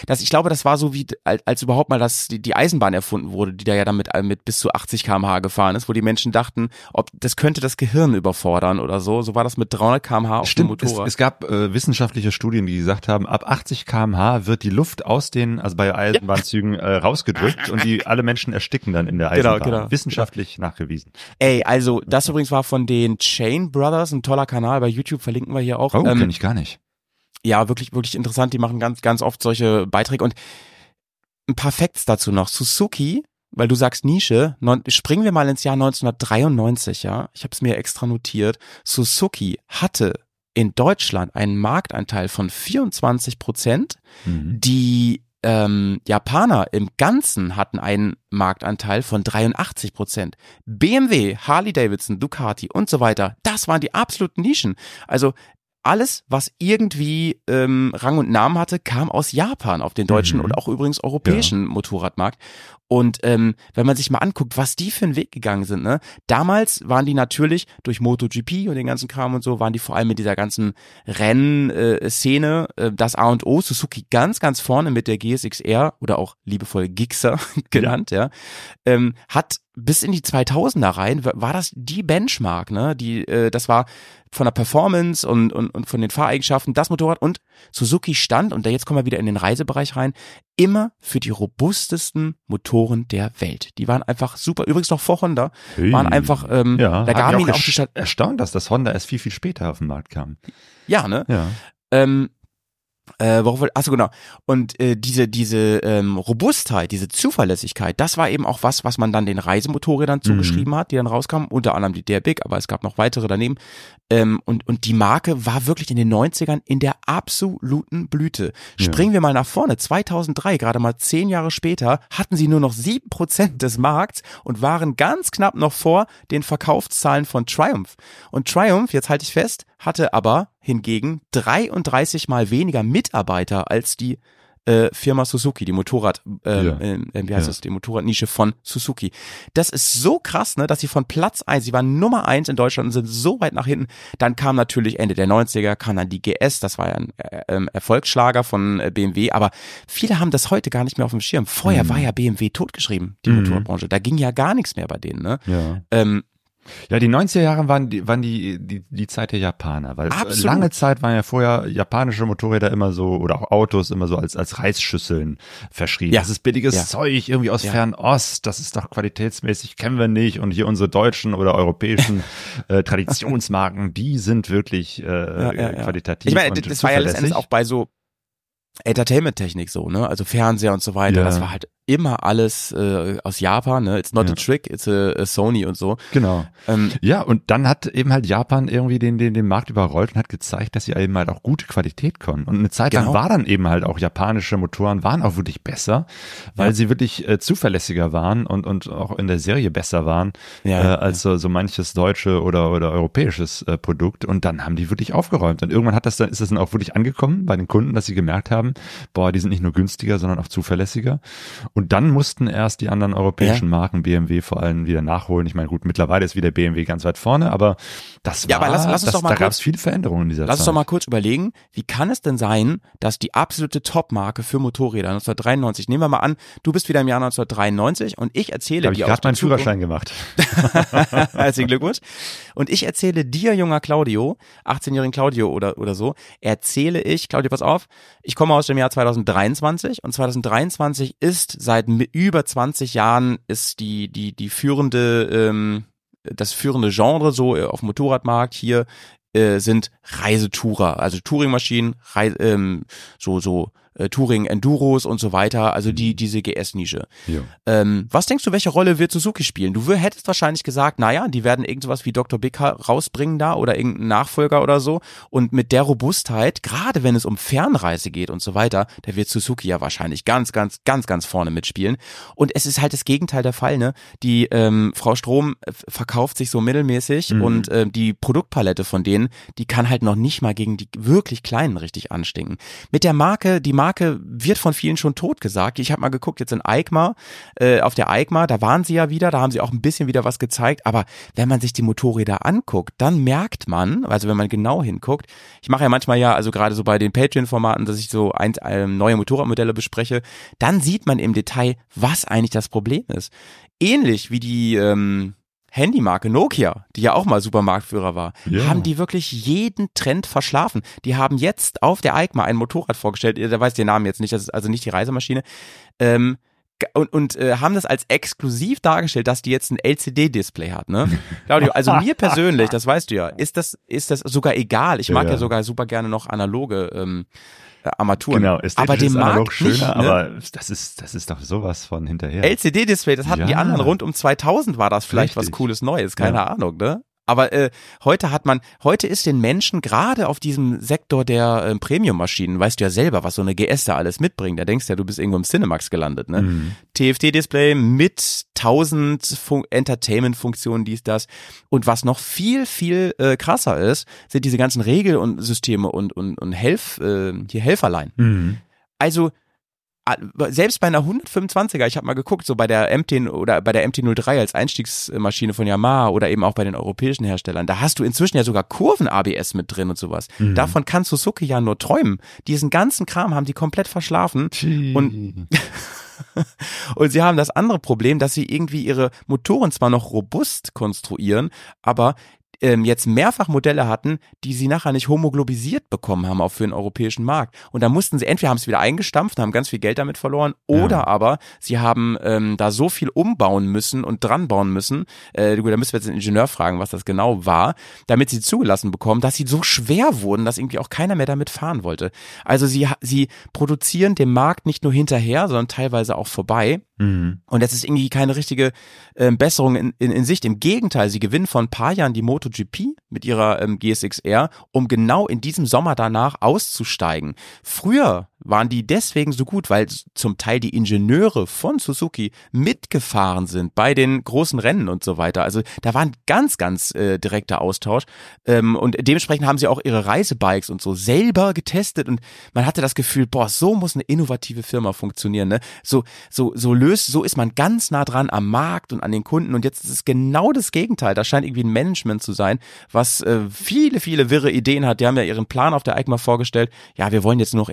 das, ich glaube, das war so wie, als, als überhaupt mal das, die, die Eisenbahn erfunden wurde, die da ja damit äh, mit bis zu 80 kmh gefahren ist, wo die Menschen dachten, ob das könnte das Gehirn überfordern oder so. So war das mit 300 kmh auf Stimmt, dem es, Motorrad. es gab äh, wissenschaftliche Studien, die gesagt haben, ab 80 kmh wird die Luft aus den, also bei Eisenbahnzügen äh, rausgedrückt und die alle Menschen ersticken dann in der Genau, Eisenbahn. genau. Wissenschaftlich nachgewiesen. Ey, also das übrigens war von den Chain Brothers, ein toller Kanal bei YouTube, verlinken wir hier auch. Oh, Ähm, kenne ich gar nicht. Ja, wirklich, wirklich interessant. Die machen ganz, ganz oft solche Beiträge und ein paar Facts dazu noch. Suzuki, weil du sagst Nische, neun, springen wir mal ins Jahr 1993, ja. Ich habe es mir extra notiert. Suzuki hatte in Deutschland einen Marktanteil von 24 Prozent. Mhm. Die ähm, Japaner im Ganzen hatten einen Marktanteil von 83 Prozent. BMW, Harley Davidson, Ducati und so weiter, das waren die absoluten Nischen. Also alles, was irgendwie ähm, Rang und Namen hatte, kam aus Japan auf den deutschen Mhm. und auch übrigens europäischen Motorradmarkt. Und ähm, wenn man sich mal anguckt, was die für einen Weg gegangen sind, ne? Damals waren die natürlich durch MotoGP und den ganzen Kram und so, waren die vor allem mit dieser ganzen Rennszene äh, das A und O. Suzuki ganz, ganz vorne mit der GSX-R oder auch liebevoll Gixxer genannt, ja. Ähm, hat bis in die 2000er rein, wa- war das die Benchmark, ne? Die, äh, das war von der Performance und, und, und von den Fahreigenschaften das Motorrad und Suzuki stand, und da jetzt kommen wir wieder in den Reisebereich rein, immer für die robustesten Motoren der Welt. Die waren einfach super. Übrigens noch vor Honda, waren einfach, ähm, ja, da ihnen auch auch die Stadt, erstaunt, dass das Honda erst viel, viel später auf den Markt kam. ja, ne? Ja. Ähm, äh, worauf, achso, genau. Und äh, diese, diese ähm, Robustheit, diese Zuverlässigkeit, das war eben auch was, was man dann den Reisemotorrädern zugeschrieben hat, die dann rauskamen, unter anderem die der Big, aber es gab noch weitere daneben. Ähm, und, und die Marke war wirklich in den 90ern in der absoluten Blüte. Springen wir mal nach vorne. 2003, gerade mal zehn Jahre später, hatten sie nur noch sieben Prozent des Markts und waren ganz knapp noch vor den Verkaufszahlen von Triumph. Und Triumph, jetzt halte ich fest, hatte aber hingegen 33 mal weniger Mitarbeiter als die äh, Firma Suzuki, die Motorrad, äh, Ja. äh, wie heißt Ja. das, die Motorradnische von Suzuki. Das ist so krass, ne, dass sie von Platz eins, sie waren Nummer eins in Deutschland und sind so weit nach hinten. Dann kam natürlich Ende der 90er, kam dann die GS, das war ja ein äh, ähm, Erfolgsschlager von äh, BMW, aber viele haben das heute gar nicht mehr auf dem Schirm. Vorher Mhm. war ja BMW totgeschrieben, die Mhm. Motorradbranche. Da ging ja gar nichts mehr bei denen, ne? Ja. Ähm, Ja, die 90er Jahre waren die, waren die, die, die Zeit der Japaner, weil Absolut. lange Zeit waren ja vorher japanische Motorräder immer so oder auch Autos immer so als, als Reisschüsseln verschrieben. Ja. Das ist billiges Ja. Zeug irgendwie aus Ja. Fernost, das ist doch qualitätsmäßig, kennen wir nicht. Und hier unsere deutschen oder europäischen äh, Traditionsmarken, die sind wirklich äh, Ja, qualitativ. Ich meine, das war ja letztendlich auch bei so Entertainment-Technik so, ne? Also Fernseher und so weiter. Das war halt immer alles äh, aus Japan, ne? It's not Ja. a trick, it's a, a Sony und so. Genau. Ähm, Ja, und dann hat eben halt Japan irgendwie den, den, den Markt überrollt und hat gezeigt, dass sie eben halt auch gute Qualität können. Und eine Zeit lang Genau. war dann eben halt auch japanische Motoren waren auch wirklich besser, weil Ja. sie wirklich äh, zuverlässiger waren und, und auch in der Serie besser waren Ja, äh, als so, so manches deutsche oder, oder europäisches äh, Produkt. Und dann haben die wirklich aufgeräumt. Und irgendwann hat das dann, ist das dann auch wirklich angekommen bei den Kunden, dass sie gemerkt haben, boah, die sind nicht nur günstiger, sondern auch zuverlässiger. Und dann mussten erst die anderen europäischen Marken, BMW vor allem, wieder nachholen. Ich meine, gut, mittlerweile ist wieder BMW ganz weit vorne, aber das war, Ja, aber lass- lass uns das, doch mal da gab es viele Veränderungen in dieser Lass Zeit. uns doch mal kurz überlegen, wie kann es denn sein, dass die absolute Top-Marke für Motorräder 1993, nehmen wir mal an, du bist wieder im Jahr 1993 und ich erzähle da habe ich dir aus gerade meinen Führerschein gemacht. Herzlichen Glückwunsch. Und ich erzähle dir, junger Claudio, 18-jährigen Claudio oder, oder so, erzähle ich, Claudio, pass auf, ich komme aus dem Jahr 2023 und 2023 ist seit über 20 Jahren ist die, die, die führende, ähm, das führende Genre so äh, auf dem Motorradmarkt hier äh, sind Reisetourer, also Touringmaschinen, Rei ähm, so, so äh, Touring-Enduros und so weiter, also die, diese GS-Nische. Jo. Ähm, was denkst du, welche Rolle wird Suzuki spielen? Du hättest wahrscheinlich gesagt, naja, die werden irgend sowas wie Dr. Big rausbringen da oder irgendeinen Nachfolger oder so. Und mit der Robustheit, gerade wenn es um Fernreise geht und so weiter, da wird Suzuki ja wahrscheinlich ganz, ganz, ganz, ganz vorne mitspielen. Und es ist halt das Gegenteil der Fall, ne? Die ähm, Frau Strom äh, verkauft sich so mittelmäßig Mhm. und ähm, die Produktpalette von denen, die kann halt noch nicht mal gegen die wirklich Kleinen richtig anstinken. Mit der Marke, die Marke wird von vielen schon tot gesagt. Ich habe mal geguckt, jetzt in EICMA, äh, auf der EICMA, da waren sie ja wieder, da haben sie auch ein bisschen wieder was gezeigt, aber wenn man sich die Motorräder anguckt, dann merkt man, also wenn man genau hinguckt, ich mache ja manchmal ja, also gerade so bei den Patreon-Formaten, dass ich so ein, ähm, neue Motorradmodelle bespreche, dann sieht man im Detail, was eigentlich das Problem ist. Ähnlich wie die ähm, Handymarke Nokia, die ja auch mal Supermarktführer war, Ja. haben die wirklich jeden Trend verschlafen. Die haben jetzt auf der EICMA ein Motorrad vorgestellt, da weiß den Namen jetzt nicht, das ist also nicht die Reisemaschine, ähm, und, und äh, haben das als exklusiv dargestellt, dass die jetzt ein LCD-Display hat, ne? Claudio, also mir persönlich, das weißt du ja, ist das, ist das sogar egal. Ich mag ja, Ja. sogar super gerne noch analoge ähm, äh, Armaturen. Genau, ästhetisch aber dem ist analog Markt schöner, nicht, ne? aber das ist, das ist doch sowas von hinterher. LCD-Display, das hatten die Ja. anderen rund um 2000 war das vielleicht was Richtig. cooles Neues, keine. Ahnung, ne? Aber äh, heute hat man, heute ist den Menschen gerade auf diesem Sektor der äh, Premium-Maschinen, weißt du ja selber, was so eine GS da alles mitbringt. Da denkst du ja, du bist irgendwo im Cinemax gelandet, ne? Mhm. TFT-Display mit 1000 Fun Entertainment-Funktionen, dies, das. Und was noch viel, viel äh, krasser ist, sind diese ganzen Regel- und Systeme und, und, und Helf, äh, hier Helferlein. Mhm. Also selbst bei einer 125er, ich habe mal geguckt, so bei der MT oder bei der MT03 als Einstiegsmaschine von Yamaha oder eben auch bei den europäischen Herstellern, da hast du inzwischen ja sogar Kurven-ABS mit drin und sowas. Mhm. Davon kann Suzuki ja nur träumen. Diesen ganzen Kram haben die komplett verschlafen. Und- Und sie haben das andere Problem, dass sie irgendwie ihre Motoren zwar noch robust konstruieren, aber ähm, jetzt mehrfach Modelle hatten, die sie nachher nicht homoglobisiert bekommen haben, auch für den europäischen Markt. Und da mussten sie, entweder haben sie wieder eingestampft und haben ganz viel Geld damit verloren, oder Ja. aber sie haben ähm, da so viel umbauen müssen und dran bauen müssen, äh, gut, da müssen wir jetzt den Ingenieur fragen, was das genau war, damit sie zugelassen bekommen, dass sie so schwer wurden, dass irgendwie auch keiner mehr damit fahren wollte. Also sie, sie produzieren dem Markt nicht nur hinterher, sondern teilweise auch vorbei. Mhm. Und es ist irgendwie keine richtige ähm, Besserung in, in, in Sicht. Im Gegenteil, sie gewinnen vor ein paar Jahren die MotoGP mit ihrer ähm, GSX-R, um genau in diesem Sommer danach auszusteigen. Früher waren die deswegen so gut, weil zum Teil die Ingenieure von Suzuki mitgefahren sind bei den großen Rennen und so weiter. Also da war ein ganz, ganz äh, direkter Austausch. Ähm, und dementsprechend haben sie auch ihre Reisebikes und so selber getestet und man hatte das Gefühl, boah, so muss eine innovative Firma funktionieren. Ne? So, so, so löst, so ist man ganz nah dran am Markt und an den Kunden. Und jetzt ist es genau das Gegenteil. Da scheint irgendwie ein Management zu sein, was äh, viele, viele wirre Ideen hat. Die haben ja ihren Plan auf der EICMA vorgestellt. Ja, wir wollen jetzt nur noch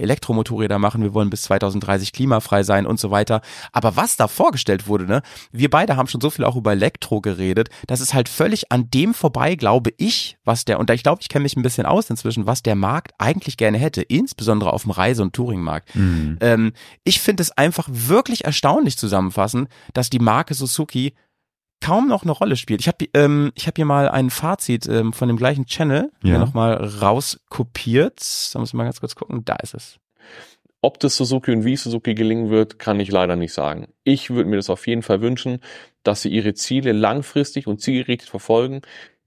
Elektromotorräder machen, wir wollen bis 2030 klimafrei sein und so weiter. Aber was da vorgestellt wurde, ne? Wir beide haben schon so viel auch über Elektro geredet. Das ist halt völlig an dem vorbei, glaube ich, was der, und ich glaube, ich kenne mich ein bisschen aus inzwischen, was der Markt eigentlich gerne hätte, insbesondere auf dem Reise- und Touringmarkt. Mhm. Ähm, ich finde es einfach wirklich erstaunlich zusammenfassen, dass die Marke Suzuki kaum noch eine Rolle spielt. Ich habe ähm, ich hab hier mal ein Fazit ähm, von dem gleichen Channel ja. nochmal rauskopiert. Da muss ich mal ganz kurz gucken. Da ist es. Ob das Suzuki und wie Suzuki gelingen wird, kann ich leider nicht sagen. Ich würde mir das auf jeden Fall wünschen, dass sie ihre Ziele langfristig und zielgerichtet verfolgen,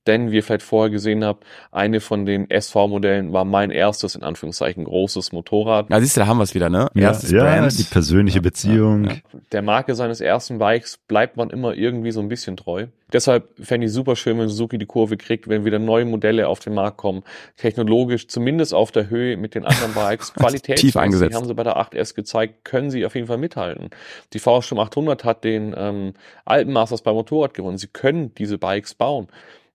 denn wie ihr vielleicht vorher gesehen habt, eine von den SV-Modellen war mein erstes, in Anführungszeichen, großes Motorrad. Ja, siehst du, da haben wir es wieder, ne? Ja, Erstes ja Brand. die persönliche Beziehung. ja. Der Marke seines ersten Bikes bleibt man immer irgendwie so ein bisschen treu. Deshalb fände ich super schön, wenn Suzuki die Kurve kriegt, wenn wieder neue Modelle auf den Markt kommen. Technologisch zumindest auf der Höhe mit den anderen Bikes. Qualität Tief eingesetzt. haben sie bei der 8S gezeigt, können sie auf jeden Fall mithalten. Die VSTUM 800 hat den ähm, Alpenmasters bei Motorrad gewonnen. Sie können diese Bikes bauen.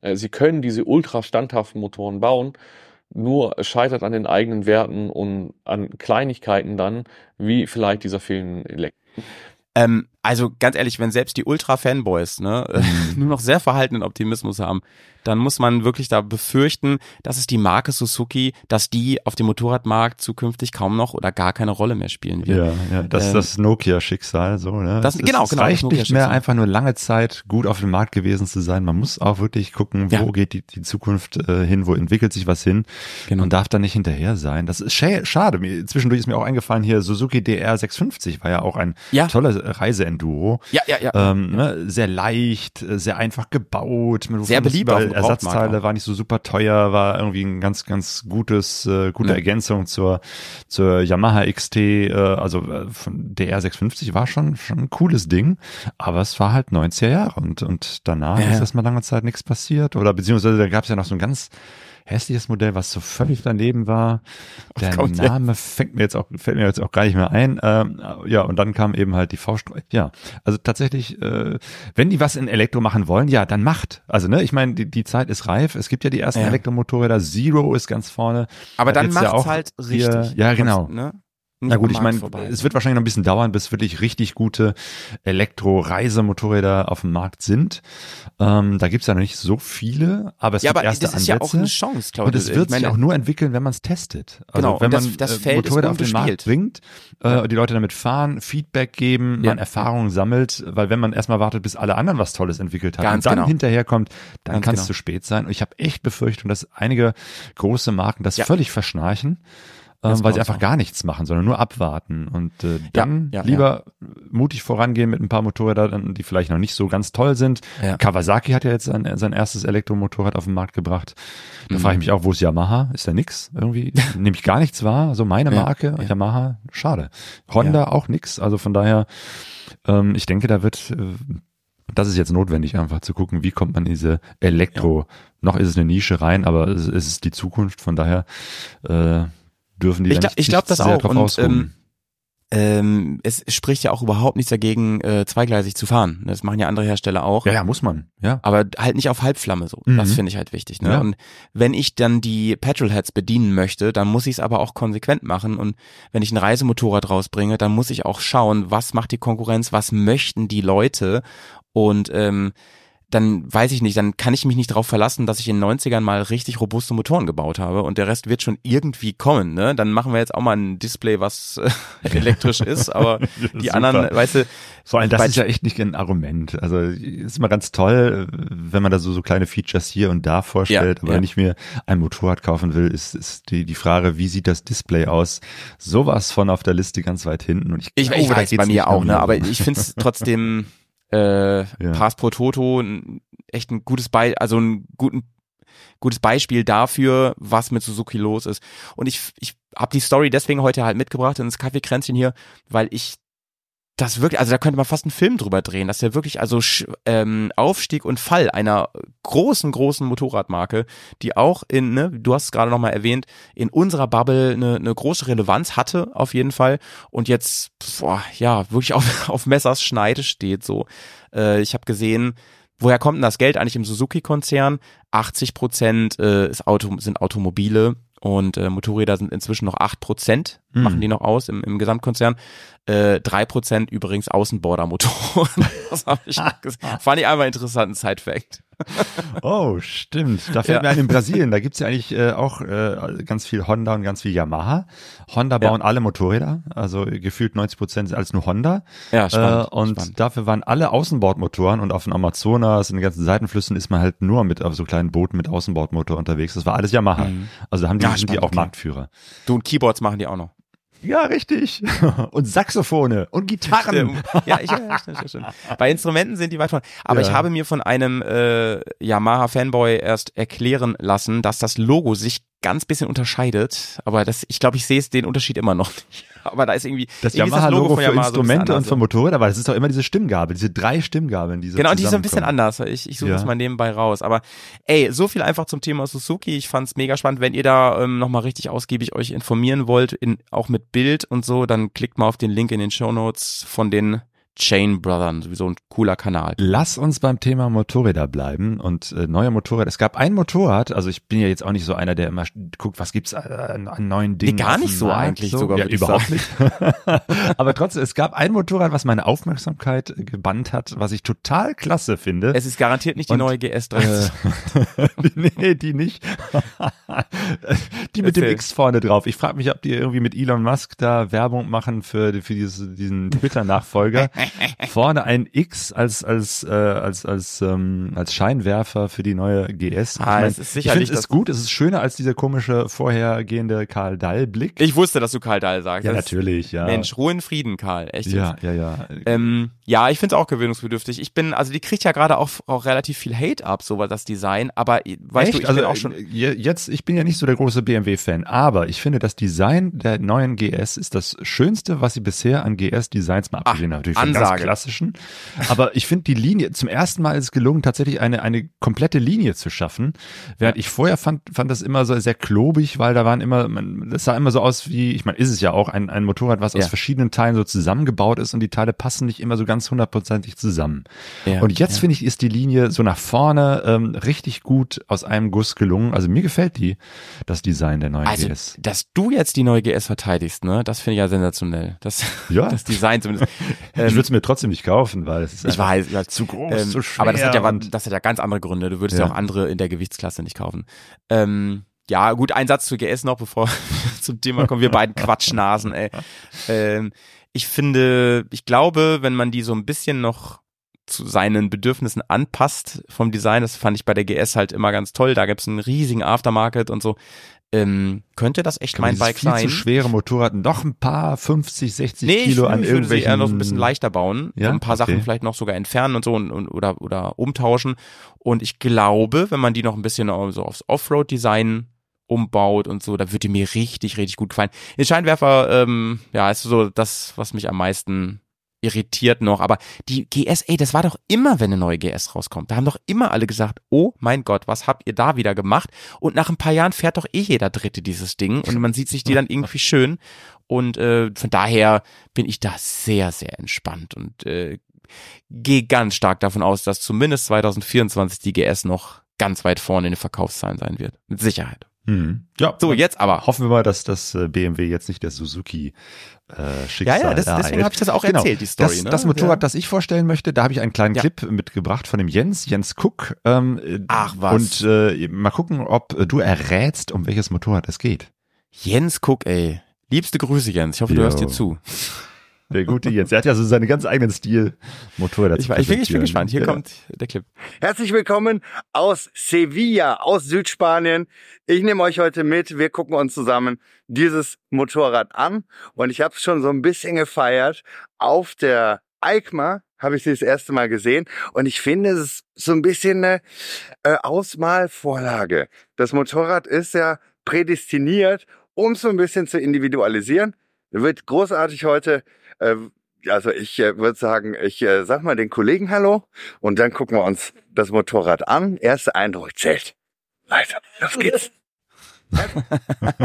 Äh, Sie können diese ultra standhaften Motoren bauen, nur scheitert an den eigenen Werten und an Kleinigkeiten dann, wie vielleicht dieser fehlenden Elektro. Ähm, also ganz ehrlich, wenn selbst die Ultra-Fanboys ne, Mhm. nur noch sehr verhaltenen Optimismus haben, dann muss man wirklich da befürchten, dass es die Marke Suzuki, dass die auf dem Motorradmarkt zukünftig kaum noch oder gar keine Rolle mehr spielen wird. Ja, ja, das ist Ähm, das Nokia-Schicksal, so, ne? das- Es- genau, es genau, das reicht nicht mehr, einfach nur lange Zeit gut auf dem Markt gewesen zu sein. Man muss auch wirklich gucken, wo Ja. geht die, die Zukunft äh, hin, wo entwickelt sich was hin. Genau. Man darf da nicht hinterher sein. Das ist scha- schade. Mir- Zwischendurch ist mir auch eingefallen, hier Suzuki DR 650 war ja auch ein Ja. toller Reiseenduro. Ja, ja, ja. Ähm, ne, sehr leicht, äh, sehr einfach gebaut. Sehr beliebt auf dem Ersatzteile war nicht so super teuer, war irgendwie ein ganz, ganz gutes, äh, gute Ja. Ergänzung zur, zur Yamaha XT, äh, also äh, von DR 650 war schon, schon ein cooles Ding, aber es war halt 90er Jahre und, und danach Ja, ist erstmal lange Zeit nichts passiert oder beziehungsweise da gab es ja noch so ein ganz hässliches Modell, was so völlig daneben war. Der kommt der? Name fängt mir jetzt auch, fällt mir jetzt auch gar nicht mehr ein. Ähm, ja, und dann kam eben halt die V-Streu. Ja, also tatsächlich, äh, wenn die was in Elektro machen wollen, ja, dann macht. Also, ne, ich meine, die, die Zeit ist reif. Es gibt ja die ersten Ja. Elektromotorräder. Zero ist ganz vorne. Aber dann ja macht's auch halt hier- richtig. ja, genau. Ne? Na gut, ich meine, es wird wahrscheinlich noch ein bisschen dauern, bis wirklich richtig gute Elektro-Reisemotorräder auf dem Markt sind. Ähm, da gibt's ja noch nicht so viele, aber es ja, gibt aber erste das ist ja auch Ansätze. eine Chance, glaube Und es wird sich auch nur entwickeln, wenn man es testet. Also Genau, wenn das- man das äh, Feld Motorräder auf den Markt bringt, äh, die Leute damit fahren, Feedback geben, Ja. man Erfahrungen sammelt, weil wenn man erstmal wartet, bis alle anderen was Tolles entwickelt haben Ganz und dann genau. hinterherkommt, dann kann es genau. zu spät sein. Und ich habe echt Befürchtung, dass einige große Marken das Ja. völlig verschnarchen. Das Ähm, weil glaub sie einfach auch. gar nichts machen, sondern nur abwarten und äh, dann ja, lieber mutig vorangehen mit ein paar Motorrädern, die vielleicht noch nicht so ganz toll sind. Ja. Kawasaki hat ja jetzt sein, sein erstes Elektromotorrad auf den Markt gebracht. Da Mhm. frage ich mich auch, wo ist Yamaha? Ist da nix? Irgendwie nehme ich gar nichts wahr. Also meine Ja, Marke, ja. Yamaha, schade. Honda auch nix. Also von daher, ähm, ich denke, da wird, äh, das ist jetzt notwendig, einfach zu gucken, wie kommt man in diese Elektro, noch ist es eine Nische rein, aber es, es ist die Zukunft. Von daher äh, dürfen die Ich glaub- nicht, ich glaub das auch. Und, ausruhen. ähm, es spricht ja auch überhaupt nichts dagegen, äh, zweigleisig zu fahren. Das machen ja andere Hersteller auch. ja, ja, muss man. Ja. Aber halt nicht auf Halbflamme so. Mhm. Das finde ich halt wichtig. Ne? Ja. Und wenn ich dann die Petrolheads bedienen möchte, dann muss ich es aber auch konsequent machen. Und wenn ich ein Reisemotorrad rausbringe, dann muss ich auch schauen, was macht die Konkurrenz, was möchten die Leute. Und ähm, dann weiß ich nicht, dann kann ich mich nicht darauf verlassen, dass ich in den 90ern mal richtig robuste Motoren gebaut habe und der Rest wird schon irgendwie kommen. Ne? Dann machen wir jetzt auch mal ein Display, was äh, elektrisch ist, aber die Super. anderen, weißt du, Vor allem, das ist ja echt nicht ein Argument. Also ist immer ganz toll, wenn man da so, so kleine Features hier und da vorstellt, Ja, aber ja. wenn ich mir ein Motorrad kaufen will, ist, ist die, die Frage, wie sieht das Display aus? Sowas von auf der Liste ganz weit hinten. Und ich, Ich, glaube, ich weiß bei mir auch, ne? Aber ich finde es trotzdem äh, Pass pro Toto ein, echt ein gutes Be also ein guten gutes Beispiel dafür, was mit Suzuki los ist. Und ich ich habe die Story deswegen heute halt mitgebracht ins Kaffeekränzchen hier, weil ich das wirklich, also da könnte man fast einen Film drüber drehen, dass der wirklich also ähm, Aufstieg und Fall einer großen, großen Motorradmarke, die auch in, ne, du hast es gerade nochmal erwähnt, in unserer Bubble eine, eine große Relevanz hatte, auf jeden Fall. Und jetzt, boah, ja, wirklich auf, auf Messers Schneide steht so. Äh, ich habe gesehen, woher kommt denn das Geld eigentlich im Suzuki-Konzern? 80 Prozent äh, ist Auto, sind Automobile und äh, Motorräder sind inzwischen noch 8 Prozent, Mhm. machen die noch aus im, im Gesamtkonzern. Äh, 3 Prozent übrigens Außenbordermotoren. das habe ich gesehen. Fand ich einmal interessanten Side-Fact. Oh, stimmt. Da fällt Ja. mir ein, in Brasilien, da gibt's ja eigentlich äh, auch äh, ganz viel Honda und ganz viel Yamaha. Honda Ja. bauen alle Motorräder, also gefühlt 90 Prozent ist alles nur Honda. Ja, spannend. äh, und spannend. dafür waren alle Außenbordmotoren und auf den Amazonas, in den ganzen Seitenflüssen ist man halt nur mit auf so kleinen Booten mit Außenbordmotor unterwegs. Das war alles Yamaha. Mhm. Also da haben die, Ja, sind die spannend, auch okay. Marktführer. Du und Keyboards machen die auch noch. Ja, richtig. Und Saxophone und Gitarren. Stimmt. Ja, ich, ja, stimmt, stimmt, stimmt. Bei Instrumenten sind die weit von. Aber Ja. ich habe mir von einem äh, Yamaha-Fanboy erst erklären lassen, dass das Logo sich ganz bisschen unterscheidet. Aber das, ich glaube, ich sehe es den Unterschied immer noch nicht. Aber da ist irgendwie Das Yamaha-Logo für Yamaha so ein bisschen Instrumente und anders. für Motorräder, aber das ist doch immer diese Stimmgabel, diese drei Stimmgabeln, die so Genau, die ist so ein bisschen anders. Ich, ich suche Ja. das mal nebenbei raus. Aber ey, so viel einfach zum Thema Suzuki. Ich fand's mega spannend. Wenn ihr da ähm, nochmal richtig ausgiebig euch informieren wollt, in, auch mit Bild und so, dann klickt mal auf den Link in den Show Notes von den Chain Brothern. Sowieso ein cooler Kanal. Lass uns beim Thema Motorräder bleiben und äh, neue Motorräder. Es gab ein Motorrad, also ich bin ja jetzt auch nicht so einer, der immer guckt, was gibt's äh, an, an neuen Dingen. gar dem nicht so Markt, eigentlich sogar, Ja, überhaupt nicht. Aber trotzdem, es gab ein Motorrad, was meine Aufmerksamkeit gebannt hat, was ich total klasse finde. Es ist garantiert nicht die Und, neue GS3. Äh, nee, die nicht. die mit dem Erzähl. X vorne drauf. Ich frage mich, ob die irgendwie mit Elon Musk da Werbung machen für, für dieses, diesen Twitter-Nachfolger. vorne ein X als, als, äh, als, als, ähm, als Scheinwerfer für die neue GS. Ah, es ist ich sicherlich finde es gut. Es ist schöner als dieser komische vorhergehende Karl Dall-Blick. Ich wusste, dass du Karl Dahl sagst. Ja, Das- natürlich, ja. Mensch, Ruhe in Frieden, Karl. Echt. Ja, jetzt. ja, ja. Ähm, ja, ich finde es auch gewöhnungsbedürftig. Ich bin, also die kriegt ja gerade auch, auch relativ viel Hate ab, so das Design. Aber weißt Echt? du, ich also bin auch schon. äh, je- jetzt, ich bin ja nicht so der große BMW-Fan, aber ich finde, das Design der neuen GS ist das Schönste, was sie bisher an GS-Designs mal abgesehen haben. Natürlich von ganz Ansage. klassischen. Aber ich finde die Linie, zum ersten Mal ist es gelungen, tatsächlich eine, eine komplette Linie zu schaffen. Während ich vorher fand, fand das immer so sehr klobig, weil da waren immer, man, das sah immer so aus wie, ich meine, ist es ja auch ein, ein Motorrad, was aus Ja. verschiedenen Teilen so zusammengebaut ist und die Teile passen nicht immer so ganz hundertprozentig zusammen. Ja, und jetzt ja. finde ich, ist die Linie so nach vorne ähm, richtig gut aus einem Guss gelungen. Also mir gefällt die, das Design der neuen Also, GS. dass du jetzt die neue GS verteidigst, ne, das finde ich ja sensationell. Das, Ja. das Design zumindest. ich Ähm, würde es mir trotzdem nicht kaufen, weil es ist ich einfach weiß, ja, zu groß, ähm, zu schwer. aber das hat ja, das hat ja ganz andere Gründe. Du würdest ja, Ja. auch andere in der Gewichtsklasse nicht kaufen. Ähm, ja, gut, ein Satz zu GS noch, bevor wir zum Thema kommen. Wir beiden Quatschnasen, ey. Ähm, ich finde, ich glaube, wenn man die so ein bisschen noch zu seinen Bedürfnissen anpasst vom Design, das fand ich bei der GS halt immer ganz toll. Da gibt's einen riesigen Aftermarket und so. Ähm, könnte das echt kann mein Bike viel sein? zu schwere Motorrad noch ein paar 50, 60 Nee, Kilo an irgendwelchen eher noch ein bisschen leichter bauen, Ja? ein paar Sachen Okay. vielleicht noch sogar entfernen und so und, und oder oder umtauschen. Und ich glaube, wenn man die noch ein bisschen so aufs Offroad-Design umbaut und so, da würde mir richtig, richtig gut gefallen. Den Scheinwerfer, ähm, ja, ist so das, was mich am meisten irritiert noch. Aber die GS, ey, das war doch immer, wenn eine neue GS rauskommt. Da haben doch immer alle gesagt, oh mein Gott, was habt ihr da wieder gemacht? Und nach ein paar Jahren fährt doch eh jeder Dritte dieses Ding und man sieht sich die dann irgendwie schön. Und äh, von daher bin ich da sehr, sehr entspannt und äh, gehe ganz stark davon aus, dass zumindest 2024 die GS noch ganz weit vorne in den Verkaufszahlen sein wird. Mit Sicherheit. Hm. Ja, So, jetzt aber. hoffen wir mal, dass das äh, BMW jetzt nicht der Suzuki äh, Schicksal Ja, ja, das, deswegen habe ich das auch Genau. erzählt, die Story. Das, ne? das Motorrad, ja. das ich vorstellen möchte, da habe ich einen kleinen Ja. Clip mitgebracht von dem Jens, Jens Cook. Ähm, äh, Ach, was. Und äh, mal gucken, ob äh, du errätst, um welches Motorrad es geht. Jens Cook, ey. Liebste Grüße, Jens. Ich hoffe, du Jo. hörst dir zu. Der gute Jens. Er hat ja so seinen ganz eigenen Stil, Motorräder Ich, zu ich, bin, ich bin gespannt. Hier Ja. kommt der Clip. Herzlich willkommen aus Sevilla, aus Südspanien. Ich nehme euch heute mit. Wir gucken uns zusammen dieses Motorrad an. Und ich habe es schon so ein bisschen gefeiert. Auf der EICMA habe ich sie das erste Mal gesehen. Und ich finde, es ist so ein bisschen eine äh, Ausmalvorlage. Das Motorrad ist ja prädestiniert, um es so ein bisschen zu individualisieren. Wird großartig heute. Äh, also ich äh, würde sagen, ich äh, sag mal den Kollegen Hallo und dann gucken wir uns das Motorrad an. Erster Eindruck zählt. Leute, los geht's.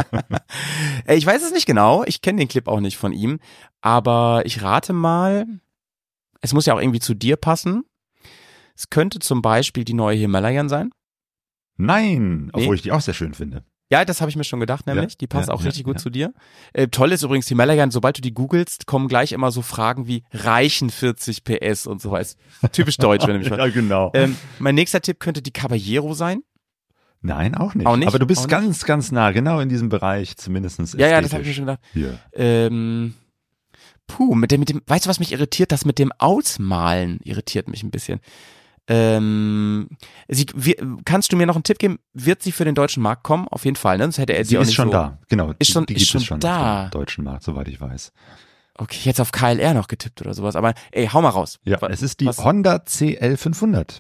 Ich weiß es nicht genau. Ich kenne den Clip auch nicht von ihm. Aber ich rate mal, es muss ja auch irgendwie zu dir passen. Es könnte zum Beispiel die neue Himalayan sein. Nein, obwohl Nee. ich die auch sehr schön finde. Ja, das habe ich mir schon gedacht, nämlich. Ja, die passt ja, auch ja, richtig gut ja. zu dir. Äh, toll ist übrigens Himalayan, sobald du die googelst, kommen gleich immer so Fragen wie reichen 40 PS und so was. Typisch deutsch, wenn du mich fragst. genau. Ähm, mein nächster Tipp könnte die Caballero sein. Nein, auch nicht. Auch nicht? Aber du bist Auch nicht? ganz, ganz nah, genau in diesem Bereich, zumindestens Ja, ja, das habe ich mir schon gedacht. Hier. Ähm, puh, mit dem, mit dem, weißt du, was mich irritiert? Das mit dem Ausmalen irritiert mich ein bisschen. Ähm, sie, wir, kannst du mir noch einen Tipp geben? Wird sie für den deutschen Markt kommen? Auf jeden Fall, ne? Sonst hätte er sie, Sie auch ist nicht schon so. da, genau. Ist schon- die ist gibt schon es schon da. auf dem deutschen Markt, soweit ich weiß. Okay, hätte auf KLR noch getippt oder sowas, aber ey, hau mal raus. Ja, Wa- es ist die was- Honda CL500.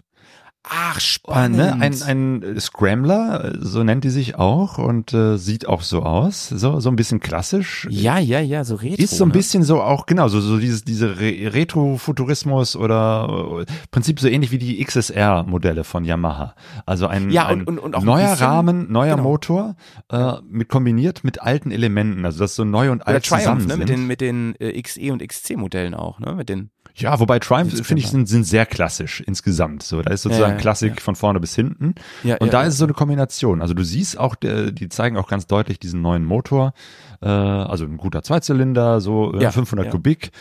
Ach, spannend. ne? Ein, ein Scrambler, so nennt die sich auch und äh, sieht auch so aus, so, so ein bisschen klassisch. ja, ja, ja, so retro. Ist so ein ne? bisschen so auch, genau, so, so dieses, diese Re Retrofuturismus oder äh, Prinzip so ähnlich wie die XSR-Modelle von Yamaha. Also ein, Ja, ein und- und- und neuer bisschen- Rahmen, neuer genau. Motor, äh, mit kombiniert mit alten Elementen, also dass so neu und Oder alt Triumph, zusammen ne? sind. Mit den, mit den äh, XE und XC-Modellen auch, ne? Mit den. Ja, wobei Triumph, finde ich, sind, sind sehr klassisch insgesamt. So, da ist sozusagen Ja, Klassik ja. von vorne bis hinten. Ja, Und da ist es so eine Kombination. Also du siehst auch, die zeigen auch ganz deutlich diesen neuen Motor. Äh, also ein guter Zweizylinder, so äh, Ja, 500 ja. Kubik.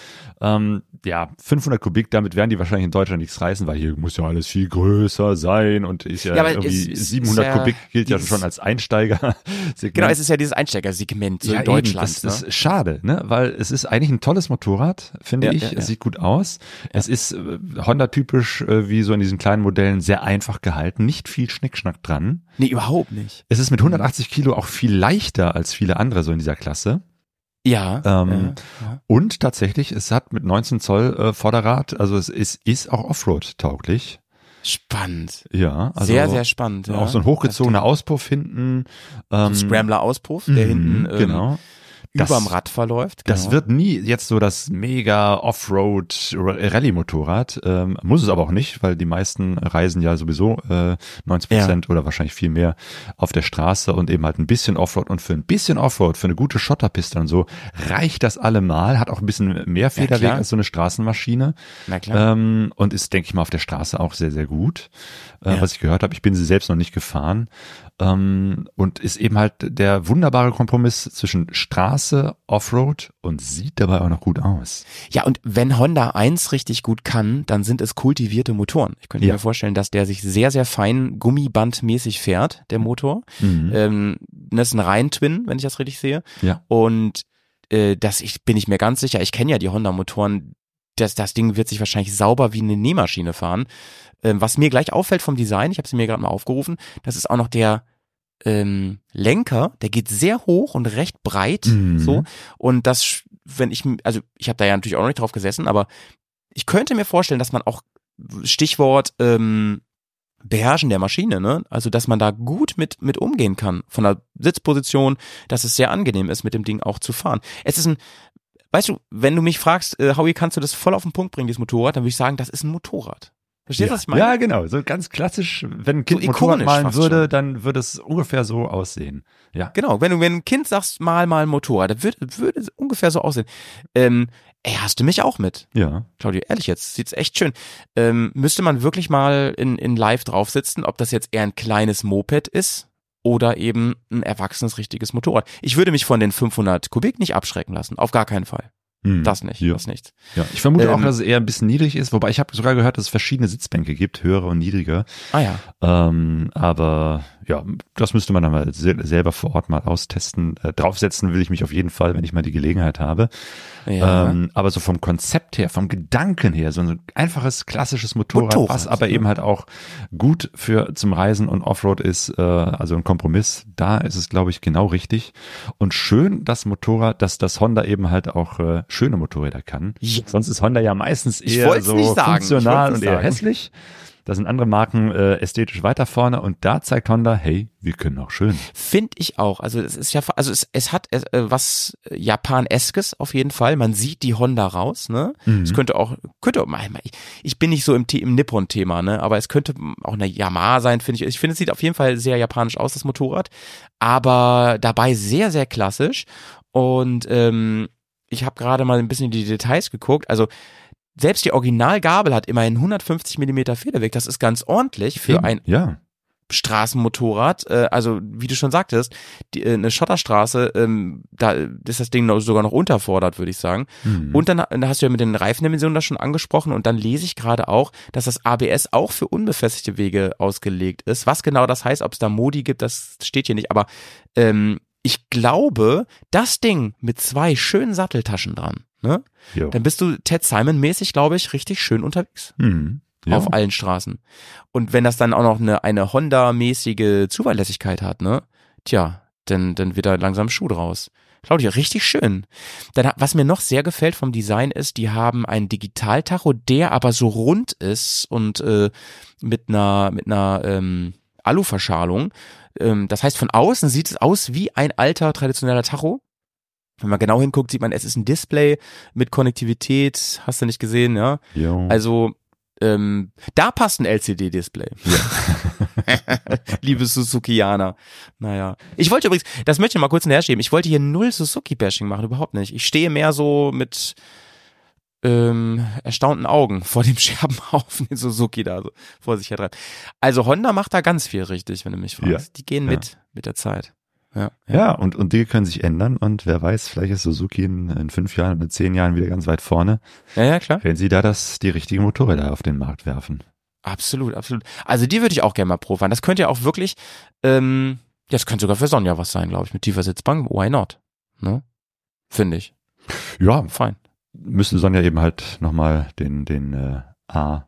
Ähm, ja, 500 Kubik, damit werden die wahrscheinlich in Deutschland nichts reißen, weil hier muss ja alles viel größer sein und ist ja, Ja, irgendwie ist 700 ja Kubik gilt ja schon als Einsteiger. Genau, es ist ja dieses Einsteigersegment so ja, in Deutschland. Eben, das, ne? ist schade, ne? Weil es ist eigentlich ein tolles Motorrad, finde Ja, ich. Es sieht gut aus. Es ist äh, Honda-typisch, äh, wie so in diesen kleinen Modellen, sehr einfach gehalten. Nicht viel Schnickschnack dran. Nee, überhaupt nicht. Es ist mit 180 Kilo auch viel leichter als viele andere so in dieser Klasse. Ja. Ähm, ja, ja. Und tatsächlich, es hat mit 19 Zoll äh, Vorderrad, also es ist, ist auch Offroad-tauglich. Spannend. Ja, also sehr, sehr spannend. Ja. auch so ein hochgezogener Auspuff hinten. So ein Ähm, Scrambler-Auspuff, der mhm, hinten ähm, genau. Das- überm Rad verläuft. Das genau. wird nie jetzt so das mega Offroad Rallye Motorrad, ähm, muss es aber auch nicht, weil die meisten reisen ja sowieso äh, 90 Prozent oder wahrscheinlich viel mehr auf der Straße und eben halt ein bisschen Offroad und für ein bisschen Offroad, für eine gute Schotterpiste und so reicht das allemal, hat auch ein bisschen mehr Federweg als so eine Straßenmaschine Na klar. ähm, und ist, denke ich mal, auf der Straße auch sehr, sehr gut, äh, Ja. was ich gehört habe. Ich bin sie selbst noch nicht gefahren ähm, und ist eben halt der wunderbare Kompromiss zwischen Straße, Offroad und sieht dabei auch noch gut aus. Ja, und wenn Honda eins richtig gut kann, dann sind es kultivierte Motoren. Ich könnte Ja. mir vorstellen, dass der sich sehr, sehr fein gummibandmäßig fährt, der Motor. Mhm. Ähm, das ist ein Rein-Twin, wenn ich das richtig sehe. Ja. Und äh, das ich, bin ich mir ganz sicher, ich kenne ja die Honda-Motoren, das, das Ding wird sich wahrscheinlich sauber wie eine Nähmaschine fahren. Ähm, was mir gleich auffällt vom Design, ich habe sie mir gerade mal aufgerufen, das ist auch noch der ähm, Lenker, der geht sehr hoch und recht breit, Mhm. so. Und das, wenn ich, also ich habe da ja natürlich auch noch nicht drauf gesessen, aber ich könnte mir vorstellen, dass man auch Stichwort ähm, Beherrschen der Maschine, ne? Also dass man da gut mit mit umgehen kann von der Sitzposition, dass es sehr angenehm ist, mit dem Ding auch zu fahren. Es ist ein, weißt du, wenn du mich fragst, äh, Howie, kannst du das voll auf den Punkt bringen, dieses Motorrad, dann würde ich sagen, das ist ein Motorrad. Verstehst du, ja. was ich meine? ja, genau. So ganz klassisch, wenn ein Kind So Motorrad malen würde, schon. dann würde es ungefähr so aussehen. Ja. Genau, wenn du, wenn ein Kind sagst, mal mal ein Motorrad, dann würde, würde es ungefähr so aussehen. Ähm, ey, hast du mich auch mit? Ja. Claudia, ehrlich jetzt, sieht's echt schön. Ähm, müsste man wirklich mal in, in live drauf sitzen, ob das jetzt eher ein kleines Moped ist oder eben ein erwachsenes richtiges Motorrad. Ich würde mich von den 500 Kubik nicht abschrecken lassen, auf gar keinen Fall. Hm. Das nicht, Ja. das nicht. Ja, ich vermute auch, Ähm, dass es eher ein bisschen niedrig ist, wobei ich habe sogar gehört, dass es verschiedene Sitzbänke gibt, höhere und niedrige. Ah ja. Ähm, aber ja, das müsste man dann mal se selber vor Ort mal austesten. Äh, draufsetzen will ich mich auf jeden Fall, wenn ich mal die Gelegenheit habe. ja. Ähm, aber so vom Konzept her, vom Gedanken her, so ein einfaches, klassisches Motorrad, Motorrad, was aber ja. eben halt auch gut für zum Reisen und Offroad ist, äh, also ein Kompromiss, da ist es, glaube ich, genau richtig. Und schön das Motorrad, dass das Honda eben halt auch äh, schöne Motorräder kann. Ja. Sonst ist Honda ja meistens Ich eher so nicht sagen, ich funktional und eher hässlich. Da sind andere Marken äh, ästhetisch weiter vorne und da zeigt Honda, hey, wir können auch schön. Finde ich auch. Also es ist ja, also es, es hat äh, was Japan-eskes auf jeden Fall. Man sieht die Honda raus, ne? Mhm. Es könnte auch, könnte auch, ich, ich bin nicht so im, im Nippon-Thema, ne? Aber es könnte auch eine Yamaha sein, finde ich. Ich finde, es sieht auf jeden Fall sehr japanisch aus, das Motorrad. Aber dabei sehr, sehr klassisch. Und ähm, ich habe gerade mal ein bisschen in die Details geguckt. Also selbst die Originalgabel hat immerhin 150 Millimeter Federweg. Das ist ganz ordentlich für ein ja. Straßenmotorrad, äh, also wie du schon sagtest, die, äh, eine Schotterstraße, ähm, da ist das Ding noch, sogar noch unterfordert, würde ich sagen. Mhm. Und dann, dann hast du ja mit den Reifendimensionen das schon angesprochen und dann lese ich gerade auch, dass das ABS auch für unbefestigte Wege ausgelegt ist. Was genau das heißt, ob es da Modi gibt, das steht hier nicht, aber ähm, ich glaube, das Ding mit zwei schönen Satteltaschen dran, ne? Jo. Dann bist du Ted Simon mäßig, glaube ich, richtig schön unterwegs. Mhm. Ja. auf allen Straßen. Und wenn das dann auch noch eine, eine Honda-mäßige Zuverlässigkeit hat, ne? Tja, dann, dann wird da langsam Schuh draus. Claudia, richtig schön. Dann, was mir noch sehr gefällt vom Design ist, die haben einen Digitaltacho, der aber so rund ist und äh, mit einer mit einer ähm, Aluverschalung. Ähm, das heißt, von außen sieht es aus wie ein alter traditioneller Tacho. Wenn man genau hinguckt, sieht man, es ist ein Display mit Konnektivität. Hast du nicht gesehen, ja? Jo. Also ähm, da passt ein LCD-Display. Liebe Suzukianer. Naja. Ich wollte übrigens, das möchte ich mal kurz hinterschieben, ich wollte hier null Suzuki-Bashing machen, überhaupt nicht. Ich stehe mehr so mit ähm, erstaunten Augen vor dem Scherbenhaufen, den Suzuki da so vor sich her treibt. Also Honda macht da ganz viel richtig, wenn du mich fragst. Ja. Die gehen Ja. mit, mit der Zeit. Ja. Ja, und, und Dinge können sich ändern und wer weiß, vielleicht ist Suzuki in, in fünf Jahren oder zehn Jahren wieder ganz weit vorne, Ja, ja, klar. wenn sie da das, die richtigen Motorräder auf den Markt werfen. Absolut, absolut. Also die würde ich auch gerne mal profahren. Das könnte ja auch wirklich, ähm, ja, das könnte sogar für Sonja was sein, glaube ich, mit tiefer Sitzbank. Why not? Ne? Finde ich. Ja, Fein. Müsste Sonja eben halt nochmal den, den äh, A,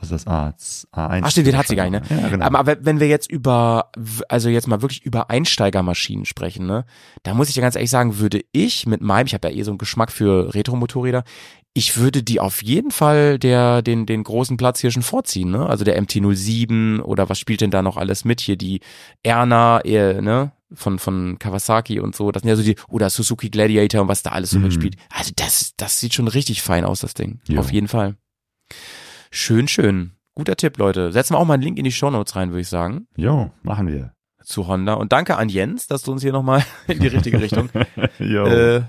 was ist das A? A1. Ach stimmt, den hat sie gar nicht, ne? Ja, genau. Aber, wenn wir jetzt über, also jetzt mal wirklich über Einsteigermaschinen sprechen, ne, da muss ich dir ganz ehrlich sagen, würde ich mit meinem, ich habe ja eh so einen Geschmack für Retro-Motorräder, ich würde die auf jeden Fall der, den, den großen Platz hier schon vorziehen, ne? Also der MT-07 oder was spielt denn da noch alles mit? Hier die Erna, äh, ne? Von, von Kawasaki und so. Das sind ja so die, oder Suzuki Gladiator und was da alles so Mhm. mitspielt. Also das, das sieht schon richtig fein aus, das Ding. Jo. Auf jeden Fall. Schön, schön. Guter Tipp, Leute. Setzen wir auch mal einen Link in die Shownotes rein, würde ich sagen, jo, machen wir. zu Honda. Und danke an Jens, dass du uns hier nochmal in die richtige Richtung äh,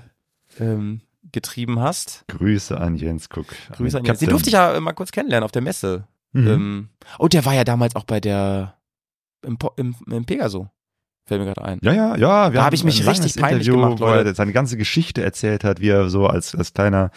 ähm, getrieben hast. Grüße an Jens Cook. Grüße an Jens. Den durfte ich ja mal kurz kennenlernen auf der Messe. Mhm. Ähm, oh, der war ja damals auch bei der im, im, im Pegaso. Fällt mir gerade ein. Ja, ja, ja. Da hab hatten ich mich richtig peinlich Interview, gemacht, wo er Leute. seine ganze Geschichte erzählt hat, wie er so als, als kleiner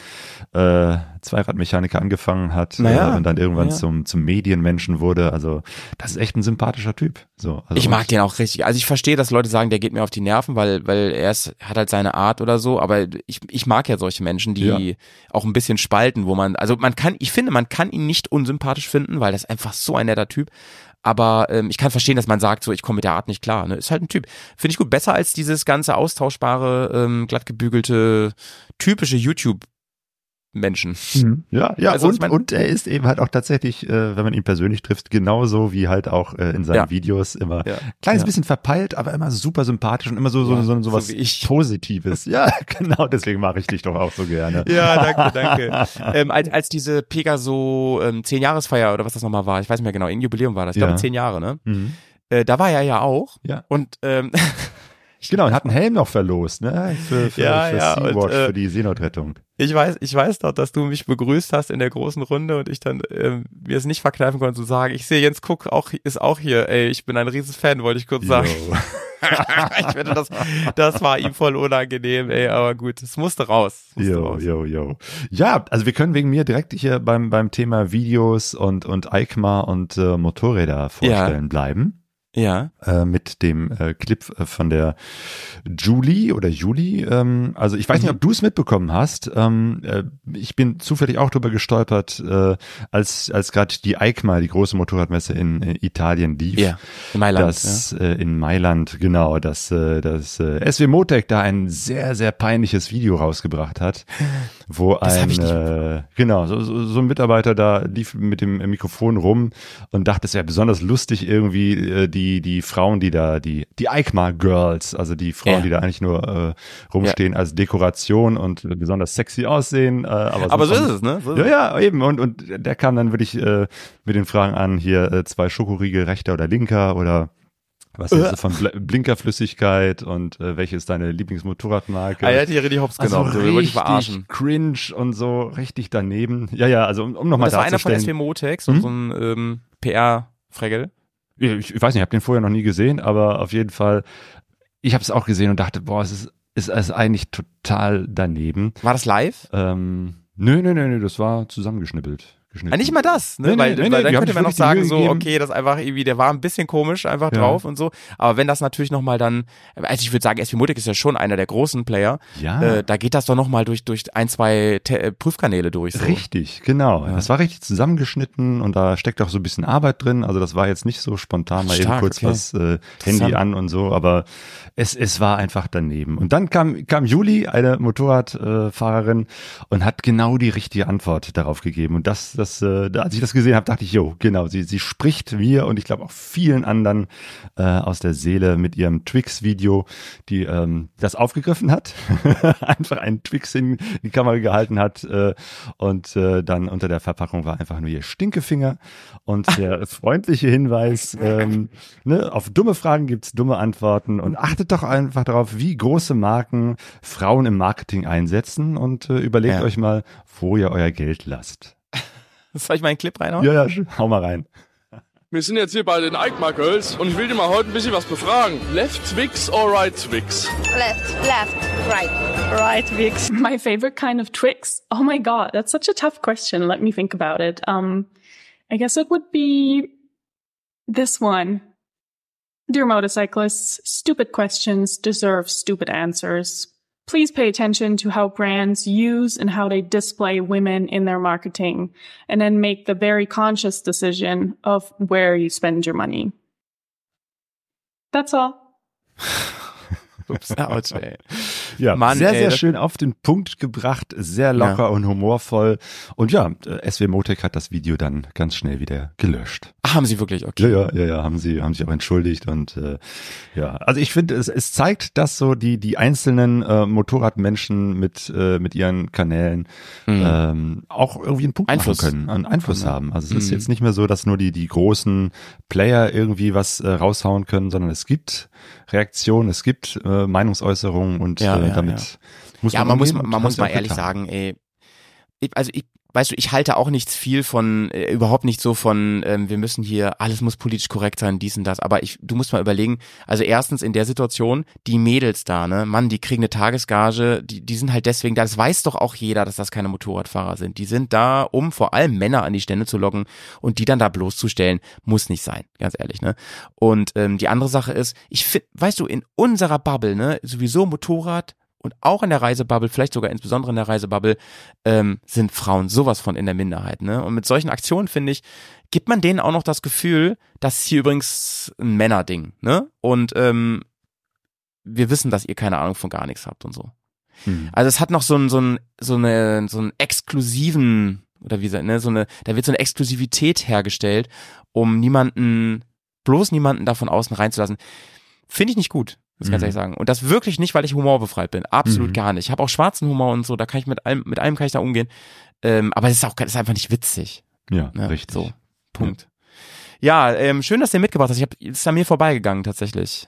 äh, Zweiradmechaniker angefangen hat Naja, äh, und dann irgendwann ja. zum, zum Medienmenschen wurde. Also das ist echt ein sympathischer Typ. So, also Ich mag den auch richtig. Also ich verstehe, dass Leute sagen, der geht mir auf die Nerven, weil, weil er ist, hat halt seine Art oder so, aber ich, ich mag ja solche Menschen, die Ja. auch ein bisschen spalten, wo man, also man kann, ich finde, man kann ihn nicht unsympathisch finden, weil das einfach so ein netter Typ. Aber ähm, ich kann verstehen, dass man sagt, so ich komme mit der Art nicht klar. Ne? Ist halt ein Typ. Finde ich gut. Besser als dieses ganze austauschbare, ähm, glattgebügelte, typische YouTube Menschen. Ja, ja, Also, und, mein- und er ist eben halt auch tatsächlich, äh, wenn man ihn persönlich trifft, genauso wie halt auch äh, in seinen Ja. Videos immer Ja. kleines Ja. bisschen verpeilt, aber immer super sympathisch und immer so, so, so, so, so was wie ich. Positives. Ja, genau, deswegen mache ich dich doch auch so gerne. Ja, danke, danke. ähm, als, als diese Pegaso ähm, 10 Jahresfeier oder was das nochmal war, ich weiß nicht mehr genau, ein Jubiläum war das, ich glaube 10 Jahre, ne? Mhm. Äh, da war er ja auch. Ja. Und ähm, Genau, und hat einen Helm noch verlost, ne? Für, für, Ja, für ja, Sea-Watch, äh, für die Seenotrettung. ich weiß, ich weiß doch, dass du mich begrüßt hast in der großen Runde und ich dann ähm, mir es nicht verkneifen konnte zu sagen, ich sehe Jens Cook auch ist auch hier, ey, ich bin ein riesen Fan, wollte ich kurz sagen. Jo. ich finde, das, das war ihm voll unangenehm, ey, aber gut, es musste raus. Es musste Jo, raus. jo, jo. Ja, also wir können wegen mir direkt hier beim, beim Thema Videos und, und EICMA und äh, Motorräder vorstellen bleiben. Ja, äh, mit dem äh, Clip äh, von der Julie oder Julie. Ähm, also ich weiß nicht, Mhm. ob du es mitbekommen hast. Ähm, äh, ich bin zufällig auch drüber gestolpert, äh, als als gerade die EICMA, die große Motorradmesse in Italien lief. ja, in Mailand. Das äh, in Mailand, genau, dass das SW Motec da ein sehr, sehr peinliches Video rausgebracht hat, wo Das ein, nicht genau, so, so, so ein Mitarbeiter da lief mit dem Mikrofon rum und dachte, es wäre besonders lustig irgendwie äh, die, die Frauen, die da, die, die EICMA Girls, also die Frauen, Ja. die da eigentlich nur äh, rumstehen als Dekoration und besonders sexy aussehen. Äh, aber, Aber so von- ist es, ne? So ja, ja, eben. Und, und der kam dann wirklich äh, mit den Fragen an, hier äh, zwei Schokoriegel, rechter oder linker oder was ist das von Bl Blinkerflüssigkeit und äh, welche ist deine Lieblingsmotorradmarke? Ah, er hat hier richtig hops genommen, so, wollten dich verarschen. richtig cringe und so richtig daneben. Ja, ja, also um, um nochmal das war einer von darzustellen. SW Motex, so, Hm? so ein ähm, PR-Fregel. Ich, ich weiß nicht, ich habe den vorher noch nie gesehen, aber auf jeden Fall, ich habe es auch gesehen und dachte, boah, es ist, es ist eigentlich total daneben. War das live? Ähm, nö, nö, nö, nö, das war zusammengeschnippelt. Geschnitten. Ah, nicht mal das, ne? Nee, weil, nee, weil nee, dann könnte man noch sagen, so, okay, das einfach irgendwie, der war ein bisschen komisch einfach Ja. drauf und so. Aber wenn das natürlich nochmal dann, also ich würde sagen, SW Mutig ist ja schon einer der großen Player. Ja. Äh, da geht das doch nochmal durch, durch ein, zwei Te äh, Prüfkanäle durch. So. Richtig, genau. Ja. Das war richtig zusammengeschnitten und da steckt auch so ein bisschen Arbeit drin. Also das war jetzt nicht so spontan mal eben kurz okay. was äh, Handy an und so, aber es, es war einfach daneben. Und dann kam, kam Juli, eine Motorradfahrerin, äh, und hat genau die richtige Antwort darauf gegeben. Und das, das, äh, als ich das gesehen habe, dachte ich, jo, genau, sie, sie spricht mir und ich glaube auch vielen anderen äh, aus der Seele mit ihrem Twix-Video, die ähm, das aufgegriffen hat, einfach einen Twix in die Kamera gehalten hat äh, und äh, dann unter der Verpackung war einfach nur ihr Stinkefinger und der freundliche Hinweis, ähm, ne, auf dumme Fragen gibt's dumme Antworten und achtet doch einfach darauf, wie große Marken Frauen im Marketing einsetzen und äh, überlegt Ja. euch mal, wo ihr euer Geld lasst. Soll ich mal einen Clip reinhauen? Ja, ja, hau mal rein. Wir sind jetzt hier bei den Eichmar Girls und ich will dir mal heute ein bisschen was befragen. Left Twix or right Twix? Left, left, right. Right, Vix. My favorite kind of Twix. Oh my god, that's such a tough question. Let me think about it. Um, I guess it would be this one. Dear motorcyclists, stupid questions deserve stupid answers. Please pay attention to how brands use and how they display women in their marketing, and then make the very conscious decision of where you spend your money. That's all. Ups, ouch, ey. Ja, Mann, sehr, ey, sehr schön auf den Punkt gebracht, sehr locker und humorvoll. Und ja, äh, SW Motec hat das Video dann ganz schnell wieder gelöscht. Ach, haben sie wirklich, okay. Ja, ja, ja, ja, haben sie, haben sich auch entschuldigt und äh, ja, also ich finde, es, es zeigt, dass so die die einzelnen äh, Motorradmenschen mit äh, mit ihren Kanälen Mhm. ähm, auch irgendwie einen Punkt Einfluss. machen können, einen Einfluss Ja. haben. Also es ist Mhm. jetzt nicht mehr so, dass nur die die großen Player irgendwie was äh, raushauen können, sondern es gibt Reaktionen, es gibt äh, Meinungsäußerungen und Ja, äh, ja, damit ja. muss ja, man man muss, man muss mal ehrlich sagen, ey, ich, also ich, weißt du, ich halte auch nichts viel von, äh, überhaupt nicht so von, ähm, wir müssen hier, alles muss politisch korrekt sein, dies und das, aber ich, du musst mal überlegen, also erstens in der Situation, die Mädels da, ne, Mann, die kriegen eine Tagesgage, die, die sind halt deswegen da, das weiß doch auch jeder, dass das keine Motorradfahrer sind, die sind da, um vor allem Männer an die Stände zu locken und die dann da bloßzustellen, muss nicht sein, ganz ehrlich, ne, und ähm, die andere Sache ist, ich finde, weißt du, in unserer Bubble, ne, sowieso Motorrad, und auch in der Reisebubble, vielleicht sogar insbesondere in der Reisebubble, ähm, sind Frauen sowas von in der Minderheit. Ne? Und mit solchen Aktionen, finde ich, gibt man denen auch noch das Gefühl, das ist hier übrigens ein Männerding. Ne? Und ähm, wir wissen, dass ihr keine Ahnung von gar nichts habt und so. Mhm. Also es hat noch so einen so einen so eine so einen exklusiven oder wie sagt, ne, so eine da wird so eine Exklusivität hergestellt, um niemanden bloß niemanden davon außen reinzulassen. Finde ich nicht gut, muss ich ganz Mhm. ehrlich sagen. Und das wirklich nicht, weil ich humorbefreit bin. Absolut Mhm. gar nicht. Ich habe auch schwarzen Humor und so, da kann ich mit allem mit allem kann ich da umgehen. Ähm, aber es ist auch es ist einfach nicht witzig. Ja, Ne? richtig. So. Punkt. Ja, ähm, schön, dass ihr mitgebracht hast. Ich hab, ist an mir vorbeigegangen tatsächlich.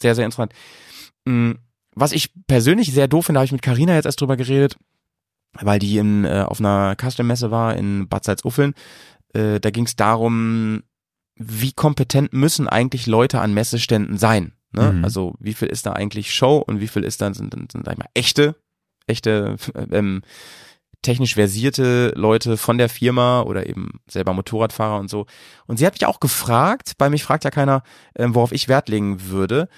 Sehr, sehr interessant. Mm, Was ich persönlich sehr doof finde, habe ich mit Carina jetzt erst drüber geredet, weil die in, äh, auf einer Custom-Messe war in Bad Salzuffeln. Äh, da ging es darum, wie kompetent müssen eigentlich Leute an Messeständen sein. Ne? Mhm. Also wie viel ist da eigentlich Show und wie viel ist dann sind, sind, sind sag ich mal, echte, echte ähm, technisch versierte Leute von der Firma oder eben selber Motorradfahrer und so. Und sie hat mich auch gefragt, bei mich fragt ja keiner, ähm, worauf ich Wert legen würde.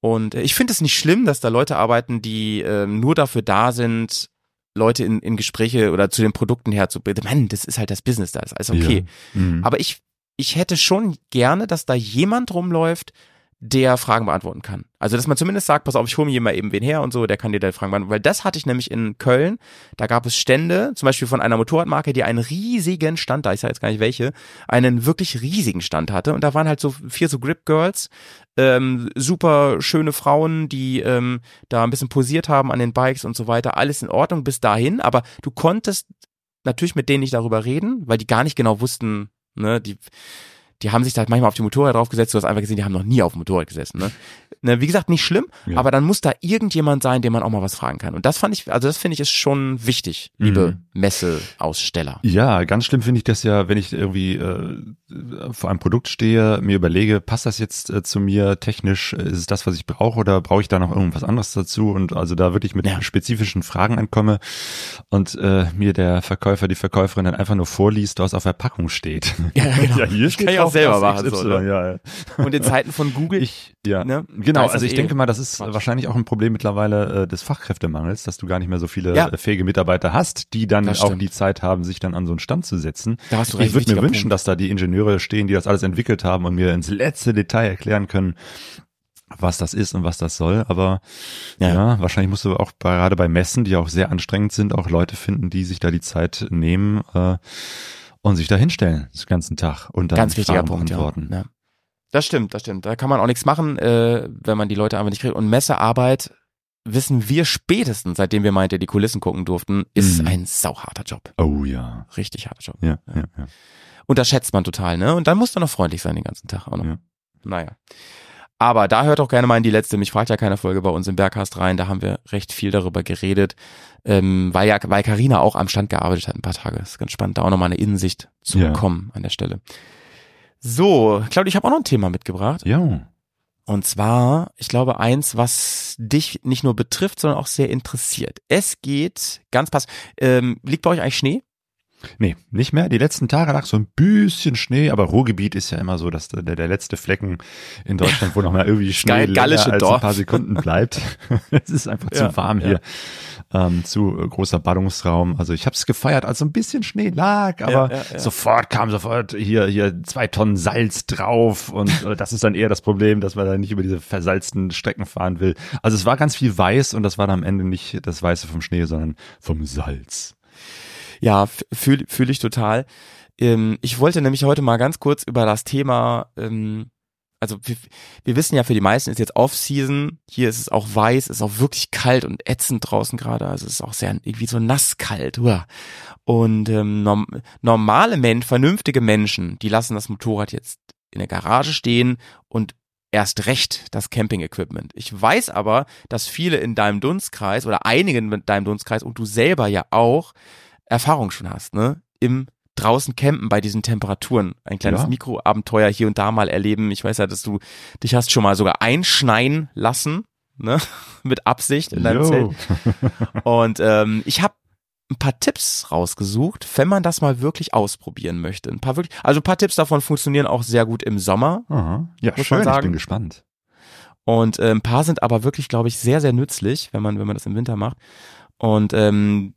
Und äh, ich finde es nicht schlimm, dass da Leute arbeiten, die ähm, nur dafür da sind, Leute in, in Gespräche oder zu den Produkten herzubilden. Mann, das ist halt das Business, da ist alles okay. Ja. Mhm. Aber ich, ich hätte schon gerne, dass da jemand rumläuft, der Fragen beantworten kann. Also, dass man zumindest sagt, pass auf, ich hole mir hier mal eben wen her und so, der kann dir da Fragen beantworten. Weil das hatte ich nämlich in Köln. Da gab es Stände, zum Beispiel von einer Motorradmarke, die einen riesigen Stand, da ich sage jetzt gar nicht welche, einen wirklich riesigen Stand hatte. Und da waren halt so vier so Grip Girls, ähm, super schöne Frauen, die ähm, da ein bisschen posiert haben an den Bikes und so weiter. Alles in Ordnung bis dahin, aber du konntest natürlich mit denen nicht darüber reden, weil die gar nicht genau wussten, ne, die die haben sich da manchmal auf die Motorräder draufgesetzt, du hast einfach gesehen, die haben noch nie auf dem Motorrad gesessen. Ne? ne, wie gesagt, nicht schlimm, Ja. aber dann muss da irgendjemand sein, dem man auch mal was fragen kann. Und das fand ich, also das finde ich ist schon wichtig, liebe Mhm. Messeaussteller. Ja, ganz schlimm finde ich das ja, wenn ich irgendwie äh, vor einem Produkt stehe, mir überlege, passt das jetzt äh, zu mir technisch, ist es das, was ich brauche oder brauche ich da noch irgendwas anderes dazu und also da wirklich mit Ja. spezifischen Fragen ankomme und äh, mir der Verkäufer, die Verkäuferin dann einfach nur vorliest, was auf der Packung steht. Ja, genau. ja hier steht kann drauf, selber das machen, XY, so, ne? ja, ja. Und in Zeiten von Google, Ich, ja, ne, genau. Also das ich eh denke mal, das ist Quatsch. wahrscheinlich auch ein Problem mittlerweile äh, des Fachkräftemangels, dass du gar nicht mehr so viele Ja. äh, fähige Mitarbeiter hast, die dann Das auch stimmt. die Zeit haben, sich dann an so einen Stand zu setzen. Da hast du recht, ich würde mir wünschen, Punkt. dass da die Ingenieure stehen, die das alles entwickelt haben und mir ins letzte Detail erklären können, was das ist und was das soll. Aber Ja. ja, wahrscheinlich musst du auch bei- gerade bei Messen, die auch sehr anstrengend sind, auch Leute finden, die sich da die Zeit nehmen äh, und sich da hinstellen den ganzen Tag und dann Ganz wichtiger Fragen Punkt, ja. beantworten. ja. Das stimmt, das stimmt. Da kann man auch nichts machen, äh, wenn man die Leute einfach nicht kriegt. Und Messearbeit wissen wir spätestens, seitdem wir meinte, die Kulissen gucken durften, ist Mhm. ein sauharter Job. Oh ja. Richtig harter Job. Ja, ja, ja. Unterschätzt man total, ne? Und dann muss man noch freundlich sein den ganzen Tag auch noch. Ja. Naja. Aber da hört auch gerne mal in die letzte, mich fragt ja keine Folge bei uns im Berghast rein, da haben wir recht viel darüber geredet, ähm, weil ja, weil Carina auch am Stand gearbeitet hat ein paar Tage. Das ist ganz spannend, da auch nochmal eine Innensicht zu Ja. bekommen an der Stelle. So, Claudia, ich habe auch noch ein Thema mitgebracht. Ja. Und zwar, ich glaube, eins, was dich nicht nur betrifft, sondern auch sehr interessiert. Es geht ganz pass. Ähm, liegt bei euch eigentlich Schnee? Nee, nicht mehr. Die letzten Tage lag so ein bisschen Schnee, aber Ruhrgebiet ist ja immer so, dass der, der letzte Flecken in Deutschland, wo noch mal irgendwie Schnee länger gallische als Dorf. ein paar Sekunden bleibt. es ist einfach Ja, zu warm ja. hier, ähm, zu großer Ballungsraum. Also ich habe es gefeiert, als so ein bisschen Schnee lag, aber Ja, ja, ja. sofort kam sofort hier hier zwei Tonnen Salz drauf und äh, das ist dann eher das Problem, dass man da nicht über diese versalzten Strecken fahren will. Also es war ganz viel weiß und das war dann am Ende nicht das Weiße vom Schnee, sondern vom Salz. Ja, fühle fühl ich total. Ähm, ich wollte nämlich heute mal ganz kurz über das Thema, ähm, also wir, wir wissen ja, für die meisten ist jetzt Off-Season. Hier ist es auch weiß, ist auch wirklich kalt und ätzend draußen gerade. Also es ist auch sehr irgendwie so nasskalt. Uah. Und ähm, norm normale Menschen, vernünftige Menschen, die lassen das Motorrad jetzt in der Garage stehen und erst recht das Camping-Equipment. Ich weiß aber, dass viele in deinem Dunstkreis oder einigen in deinem Dunstkreis und du selber ja auch Erfahrung schon hast, ne? Im draußen campen bei diesen Temperaturen. Ein kleines Ja. Mikroabenteuer hier und da mal erleben. Ich weiß ja, dass du dich hast schon mal sogar einschneien lassen, ne? Mit Absicht in deinem Jo. Zelt. Und ähm, ich habe ein paar Tipps rausgesucht, wenn man das mal wirklich ausprobieren möchte. Ein paar wirklich, also ein paar Tipps davon funktionieren auch sehr gut im Sommer. Aha. Ja, schön, ich bin gespannt. Und äh, ein paar sind aber wirklich, glaube ich, sehr, sehr nützlich, wenn man, wenn man das im Winter macht. Und ähm,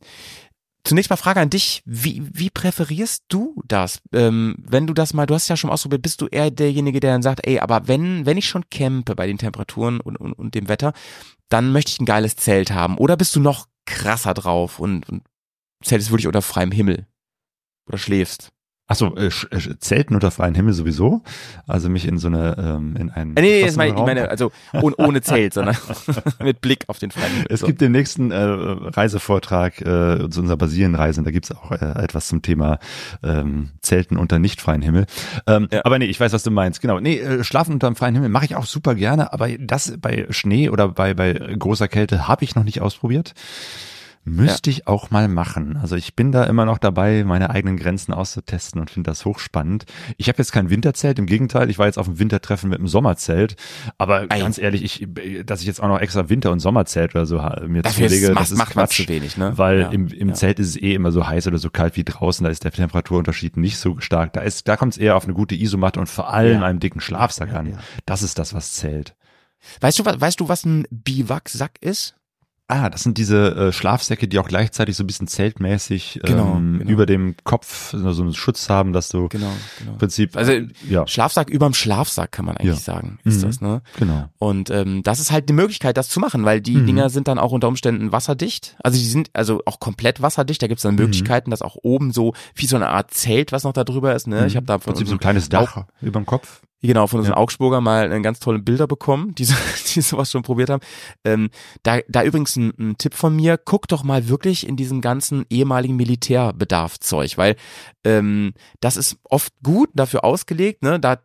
zunächst mal Frage an dich, wie, wie präferierst du das? Ähm, wenn du das mal, du hast ja schon ausprobiert, bist du eher derjenige, der dann sagt, ey, aber wenn, wenn ich schon campe bei den Temperaturen und, und, und dem Wetter, dann möchte ich ein geiles Zelt haben. Oder bist du noch krasser drauf und, und zeltest wirklich unter freiem Himmel? Oder schläfst? Achso, äh, äh, Zelten unter freiem Himmel sowieso. Also mich in so eine, ähm, in einen. Äh, nee, nee, geschlossenen meine, ich meine, also ohne, ohne Zelt, sondern mit Blick auf den freien Himmel. Es gibt den nächsten äh, Reisevortrag äh, zu unserer Basilienreise, da gibt's auch äh, etwas zum Thema ähm, Zelten unter nicht freiem Himmel. Ähm, Ja. Aber nee, ich weiß, was du meinst. Genau. Nee, äh, schlafen unter dem freien Himmel mache ich auch super gerne, aber das bei Schnee oder bei, bei großer Kälte habe ich noch nicht ausprobiert. Müsste ich auch mal machen. Also ich bin da immer noch dabei, meine eigenen Grenzen auszutesten und finde das hochspannend. Ich habe jetzt kein Winterzelt, im Gegenteil, ich war jetzt auf dem Wintertreffen mit einem Sommerzelt. Aber Ei. ganz ehrlich, ich, dass ich jetzt auch noch extra Winter- und Sommerzelt oder so mir Dafür ist, zulege, macht, das ist macht Quatsch. zu wenig, ne? Weil Ja. im, im ja. Zelt ist es eh immer so heiß oder so kalt wie draußen, da ist der Temperaturunterschied nicht so stark. Da ist, da kommt es eher auf eine gute Isomatte und vor allem Ja. einem dicken Schlafsack Ja, an. ja. Das ist das, was zählt. Weißt du, was, weißt du, was ein Biwaksack ist? Ah, das sind diese äh, Schlafsäcke, die auch gleichzeitig so ein bisschen zeltmäßig Genau, ähm, genau. über dem Kopf so einen Schutz haben, dass du Genau, genau. im Prinzip Also ja, Schlafsack überm Schlafsack kann man eigentlich Ja. sagen, ist Mhm. das, ne? genau. Und ähm, das ist halt die Möglichkeit, das zu machen, weil die Mhm. Dinger sind dann auch unter Umständen wasserdicht. Also die sind also auch komplett wasserdicht. Da gibt's dann Möglichkeiten, dass auch oben so wie so eine Art Zelt, was noch da drüber ist. Ne? Ich habe da Im Prinzip so ein kleines Dach über dem Kopf. Genau, von unseren Augsburger mal einen ganz tollen Bilder bekommen, die, so- die sowas schon probiert haben. Ähm, da, da übrigens ein, ein Tipp von mir, guck doch mal wirklich in diesem ganzen ehemaligen Militärbedarfzeug, weil ähm, das ist oft gut dafür ausgelegt, ne? Da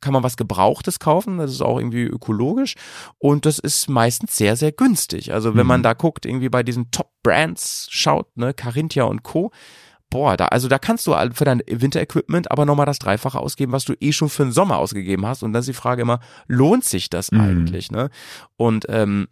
kann man was Gebrauchtes kaufen, das ist auch irgendwie ökologisch und das ist meistens sehr, sehr günstig. Also wenn man Mhm. da guckt, irgendwie bei diesen Top-Brands schaut, ne, Carinthia und Co., boah, da, also da kannst du für dein Winterequipment aber nochmal das Dreifache ausgeben, was du eh schon für den Sommer ausgegeben hast. Und dann ist die Frage immer, lohnt sich das Mhm. eigentlich, ne? Und ähm,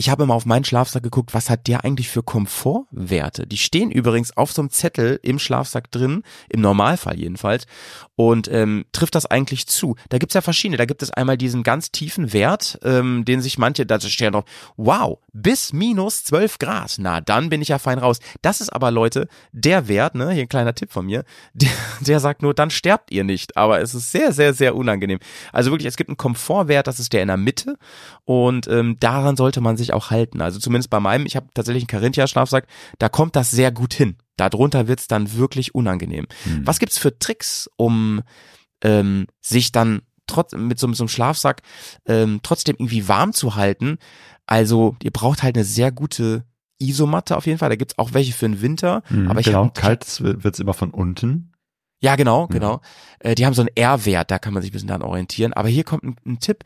ich habe immer auf meinen Schlafsack geguckt, was hat der eigentlich für Komfortwerte? Die stehen übrigens auf so einem Zettel im Schlafsack drin, im Normalfall jedenfalls. Und ähm, trifft das eigentlich zu? Da gibt's ja verschiedene. Da gibt es einmal diesen ganz tiefen Wert, ähm, den sich manche, da stehen drauf, wow, bis minus 12 Grad. Na, dann bin ich ja fein raus. Das ist aber, Leute, der Wert, ne, hier ein kleiner Tipp von mir, der, der sagt nur, dann sterbt ihr nicht. Aber es ist sehr, sehr, sehr unangenehm. Also wirklich, es gibt einen Komfortwert, das ist der in der Mitte. Und ähm, daran sollte man sich auch halten. Also zumindest bei meinem, ich habe tatsächlich einen Carinthia-Schlafsack, da kommt das sehr gut hin. Darunter wird's dann wirklich unangenehm. Mhm. Was gibt's für Tricks, um ähm, sich dann trotz mit so, mit so einem Schlafsack ähm, trotzdem irgendwie warm zu halten? Also ihr braucht halt eine sehr gute Isomatte auf jeden Fall. Da gibt's auch welche für den Winter. Mhm, aber ich genau, hab, kalt wird's immer von unten. ja, genau, Ja. genau. Äh, die haben so einen R-Wert, da kann man sich ein bisschen daran orientieren. Aber hier kommt ein, ein Tipp,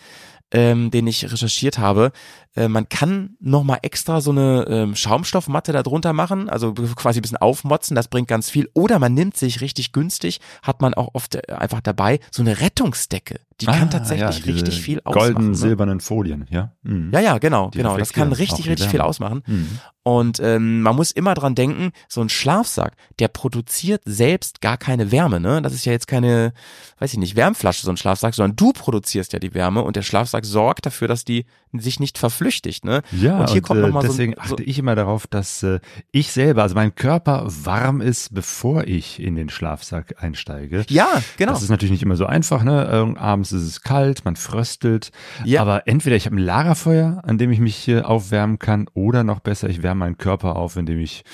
ähm, den ich recherchiert habe. Äh, man kann nochmal extra so eine ähm, Schaumstoffmatte da drunter machen, also quasi ein bisschen aufmotzen, das bringt ganz viel. Oder man nimmt sich richtig günstig, hat man auch oft äh, einfach dabei, so eine Rettungsdecke. Die Ah, kann tatsächlich ja, richtig viel ausmachen. Golden, ne? silbernen Folien, ja. Mhm. Ja, ja, genau, Die genau. Das kann richtig, richtig viel ausmachen. Mhm. Und ähm, man muss immer dran denken, so ein Schlafsack, der produziert selbst gar keine Wärme, ne? Das ist ja jetzt keine, weiß ich nicht, Wärmflasche, so ein Schlafsack, sondern du produzierst ja die Wärme und der Schlafsack sorgt dafür, dass die sich nicht verflüchtigt, ne? Ja, und hier kommt äh, noch mal deswegen so, ein- so achte ich immer darauf, dass äh, ich selber, also mein Körper warm ist, bevor ich in den Schlafsack einsteige. Ja, genau. Das ist natürlich nicht immer so einfach, ne? Ähm, abends ist es kalt, man fröstelt. Ja. Aber entweder ich habe ein Lagerfeuer, an dem ich mich äh, aufwärmen kann, oder noch besser, ich wärme meinen Körper auf, indem ich,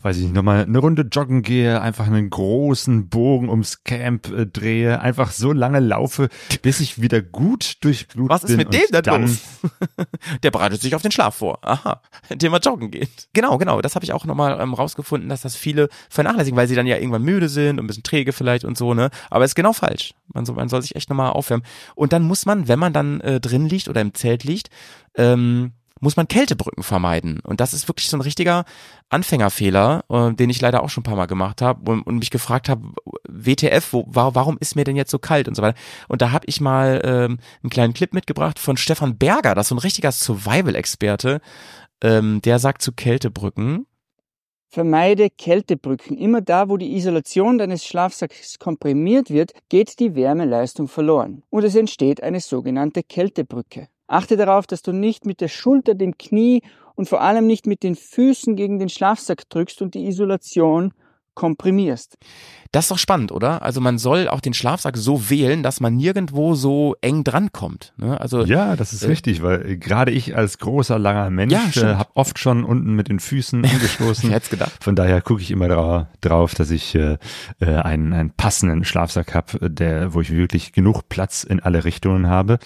weiß ich nicht, nochmal eine Runde joggen gehe, einfach einen großen Bogen ums Camp äh, drehe, einfach so lange laufe, bis ich wieder gut durchblutet Was ist bin. mit dem denn dann, los? Der bereitet sich auf den Schlaf vor. Aha, indem er joggen geht. Genau, genau. Das habe ich auch nochmal ähm, rausgefunden, dass das viele vernachlässigen, weil sie dann ja irgendwann müde sind und ein bisschen träge vielleicht und so, ne? Aber ist genau falsch. Man soll, man soll sich echt nochmal aufwärmen. Und dann muss man, wenn man dann äh, drin liegt oder im Zelt liegt, ähm, muss man Kältebrücken vermeiden. Und das ist wirklich so ein richtiger Anfängerfehler, äh, den ich leider auch schon ein paar Mal gemacht habe und, und mich gefragt habe, WTF, wo, wa- warum ist mir denn jetzt so kalt und so weiter. Und da habe ich mal ähm, einen kleinen Clip mitgebracht von Stefan Berger, das ist so ein richtiger Survival-Experte, ähm, der sagt zu Kältebrücken, Vermeide Kältebrücken. Immer da, wo die Isolation deines Schlafsacks komprimiert wird, geht die Wärmeleistung verloren und es entsteht eine sogenannte Kältebrücke. Achte darauf, dass du nicht mit der Schulter, dem Knie und vor allem nicht mit den Füßen gegen den Schlafsack drückst und die Isolation komprimierst. das ist doch spannend, oder? Also man soll auch den Schlafsack so wählen, dass man nirgendwo so eng drankommt. Ne? Also Ja, das ist äh, richtig, weil äh, gerade ich als großer, langer Mensch Ja, äh, habe oft schon unten mit den Füßen angestoßen. Wer hätt's gedacht? Von daher gucke ich immer dra drauf, dass ich äh, äh, einen, einen passenden Schlafsack habe, der, wo ich wirklich genug Platz in alle Richtungen habe.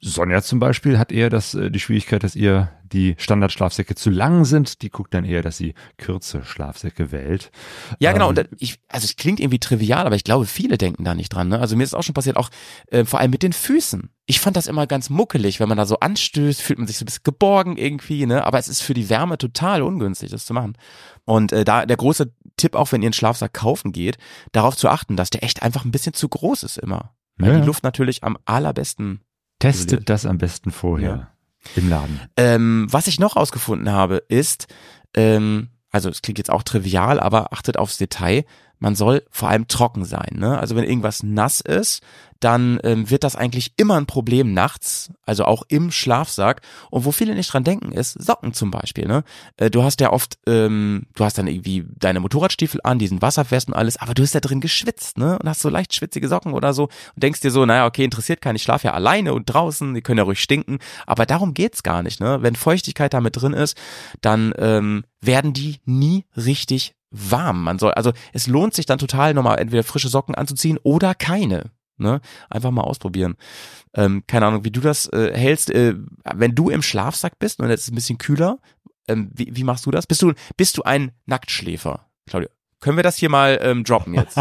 Sonja zum Beispiel hat eher das, äh, die Schwierigkeit, dass ihr die Standardschlafsäcke zu lang sind. Die guckt dann eher, dass sie kürze Schlafsäcke wählt. Ja, genau. Ähm, Und da- ich, also es klingt irgendwie trivial, aber ich glaube, viele denken da nicht dran. Ne? Also mir ist auch schon passiert, auch äh, vor allem mit den Füßen. Ich fand das immer ganz muckelig, wenn man da so anstößt, fühlt man sich so ein bisschen geborgen irgendwie, ne? Aber es ist für die Wärme total ungünstig, das zu machen. Und äh, da der große Tipp, auch wenn ihr einen Schlafsack kaufen geht, darauf zu achten, dass der echt einfach ein bisschen zu groß ist immer. Weil Ja. die Luft natürlich am allerbesten Testet das am besten vorher im Laden. ähm, was ich noch rausgefunden habe, ist, ähm, also es klingt jetzt auch trivial, aber achtet aufs Detail. Man soll vor allem trocken sein. Ne? Also wenn irgendwas nass ist, dann ähm, wird das eigentlich immer ein Problem nachts, also auch im Schlafsack. Und wo viele nicht dran denken, ist Socken zum Beispiel. Ne? Äh, du hast ja oft, ähm, du hast dann irgendwie deine Motorradstiefel an, diesen wasserfest und alles, aber du hast da drin geschwitzt, ne? Und hast so leicht schwitzige Socken oder so und denkst dir so, naja, okay, interessiert keinen, ich schlafe ja alleine und draußen, die können ja ruhig stinken. Aber darum geht's gar nicht, ne? Wenn Feuchtigkeit da mit drin ist, dann ähm, werden die nie richtig warm. Man soll, also es lohnt sich dann total nochmal entweder frische Socken anzuziehen oder keine. Ne? Einfach mal ausprobieren. Ähm, keine Ahnung, wie du das äh, hältst. Äh, wenn du im Schlafsack bist und jetzt ist es ein bisschen kühler, ähm, wie, wie machst du das? Bist du, bist du ein Nacktschläfer, Claudia? Können wir das hier mal ähm, droppen jetzt?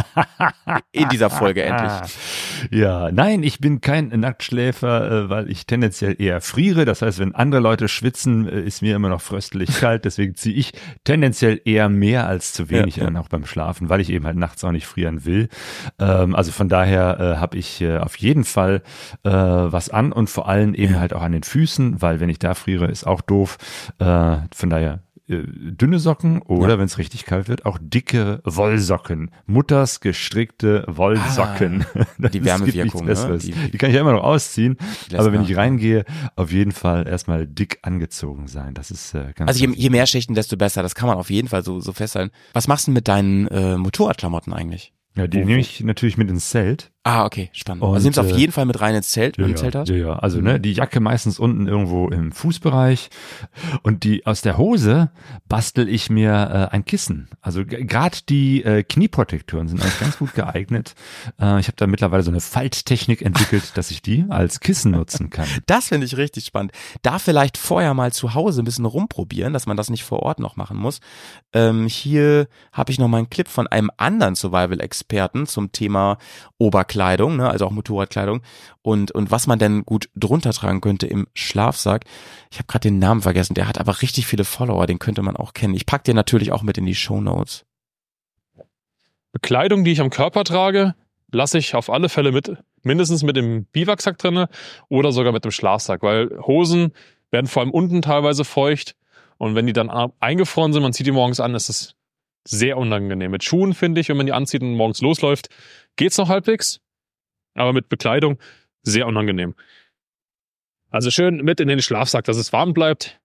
In dieser Folge endlich. Ja, nein, ich bin kein Nacktschläfer, äh, weil ich tendenziell eher friere. Das heißt, wenn andere Leute schwitzen, äh, ist mir immer noch fröstelig kalt. Deswegen ziehe ich tendenziell eher mehr als zu wenig Ja, ja. an, auch beim Schlafen, weil ich eben halt nachts auch nicht frieren will. Ähm, also von daher äh, habe ich äh, auf jeden Fall äh, was an und vor allem eben halt auch an den Füßen, weil wenn ich da friere, ist auch doof. Äh, von daher dünne Socken oder wenn es richtig kalt wird, auch dicke Wollsocken. Mutters gestrickte Wollsocken. Ah, die Wärmewirkung, ne? Die- Die, kann ich ja immer noch ausziehen, aber wenn ich ja. reingehe, auf jeden Fall erstmal dick angezogen sein. Das ist äh, ganz Also je, je mehr Schichten, desto besser. Das kann man auf jeden Fall so, so festhalten. Was machst du mit deinen äh, Motorradklamotten eigentlich? ja, die nehme ich natürlich mit ins Zelt. Ah, okay, spannend. Und, also nimmst du auf äh, jeden Fall mit rein ins Zelt, Ja, ein Zelt hast? ja, ja. Also ne, die Jacke meistens unten irgendwo im Fußbereich und die aus der Hose bastel ich mir äh, ein Kissen. Also gerade die äh, Knieprotektoren sind eigentlich ganz gut geeignet. Äh, ich habe da mittlerweile so eine Falttechnik entwickelt, dass ich die als Kissen nutzen kann. Das finde ich richtig spannend. Da vielleicht vorher mal zu Hause ein bisschen rumprobieren, dass man das nicht vor Ort noch machen muss. Ähm, hier habe ich noch mal einen Clip von einem anderen Survival-Experten zum Thema Oberkleidung, ne, also auch Motorradkleidung und und was man denn gut drunter tragen könnte im Schlafsack. Ich habe gerade den Namen vergessen. Der hat aber richtig viele Follower. Den könnte man auch kennen. Ich pack den natürlich auch mit in die Show Notes. Bekleidung, die ich am Körper trage, lasse ich auf alle Fälle mit, mindestens mit dem Biwaksack drinne oder sogar mit dem Schlafsack, weil Hosen werden vor allem unten teilweise feucht und wenn die dann eingefroren sind, man zieht die morgens an, ist es sehr unangenehm. Mit Schuhen finde ich, wenn man die anzieht und morgens losläuft, geht's noch halbwegs, aber mit Bekleidung sehr unangenehm. Also schön mit in den Schlafsack, dass es warm bleibt.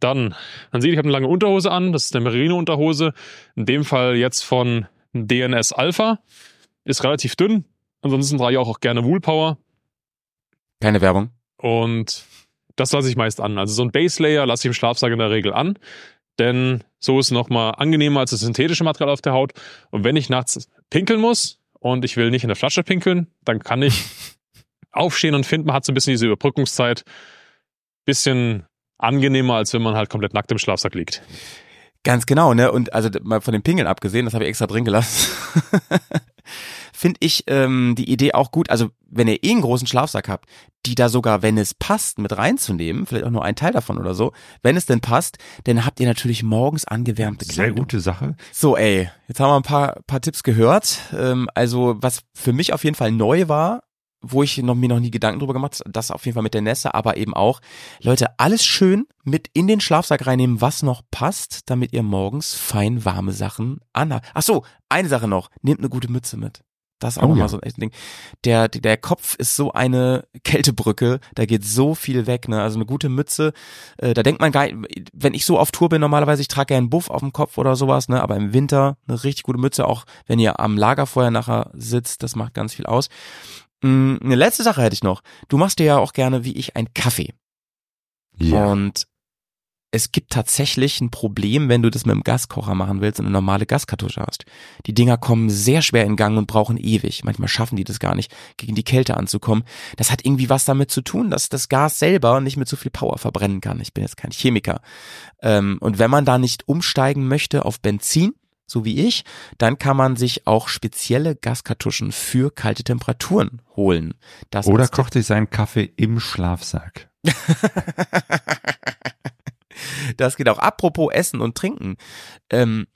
Dann, man sieht, ich habe eine lange Unterhose an. Das ist eine Merino-Unterhose. In dem Fall jetzt von DNS Alpha. Ist relativ dünn. Ansonsten trage ich auch, auch gerne Woolpower. Keine Werbung. Und das lasse ich meist an. Also so ein Base Layer lasse ich im Schlafsack in der Regel an. Denn so ist es nochmal angenehmer als das synthetische Material auf der Haut. Und wenn ich nachts pinkeln muss und ich will nicht in der Flasche pinkeln, dann kann ich aufstehen und finden, man hat so ein bisschen diese Überbrückungszeit. Bisschen angenehmer, als wenn man halt komplett nackt im Schlafsack liegt. Ganz genau, ne? Und also mal von den Pingeln abgesehen, das habe ich extra drin gelassen. Finde ich ähm, die Idee auch gut. Also wenn ihr eh einen großen Schlafsack habt, die da sogar, wenn es passt, mit reinzunehmen, vielleicht auch nur ein Teil davon oder so, wenn es denn passt, dann habt ihr natürlich morgens angewärmte Sehr Kleidung. gute Sache. So, ey, jetzt haben wir ein paar, paar Tipps gehört. Ähm, also, was für mich auf jeden Fall neu war, wo ich noch, mir noch nie Gedanken drüber gemacht habe, das auf jeden Fall mit der Nässe, aber eben auch, Leute, alles schön mit in den Schlafsack reinnehmen, was noch passt, damit ihr morgens fein warme Sachen anhabt. Ach so, eine Sache noch, nehmt eine gute Mütze mit. Das ist auch Oh nochmal ja. so ein echtes Ding. Der, der Kopf ist so eine Kältebrücke, da geht so viel weg, ne? Also eine gute Mütze, äh, da denkt man gar nicht, wenn ich so auf Tour bin, normalerweise, ich trage ja einen Buff auf dem Kopf oder sowas, ne? Aber im Winter eine richtig gute Mütze, auch wenn ihr am Lagerfeuer nachher sitzt, das macht ganz viel aus. Mm, Eine letzte Sache hätte ich noch. Du machst dir ja auch gerne, wie ich, einen Kaffee. Ja. Und es gibt tatsächlich ein Problem, wenn du das mit dem Gaskocher machen willst und eine normale Gaskartusche hast. Die Dinger kommen sehr schwer in Gang und brauchen ewig. Manchmal schaffen die das gar nicht, gegen die Kälte anzukommen. Das hat irgendwie was damit zu tun, dass das Gas selber nicht mit so viel Power verbrennen kann. Ich bin jetzt kein Chemiker. Ähm, und wenn man da nicht umsteigen möchte auf Benzin, so wie ich, dann kann man sich auch spezielle Gaskartuschen für kalte Temperaturen holen. Das Oder kocht sich seinen Kaffee im Schlafsack. Das geht auch. Apropos Essen und Trinken. Ähm,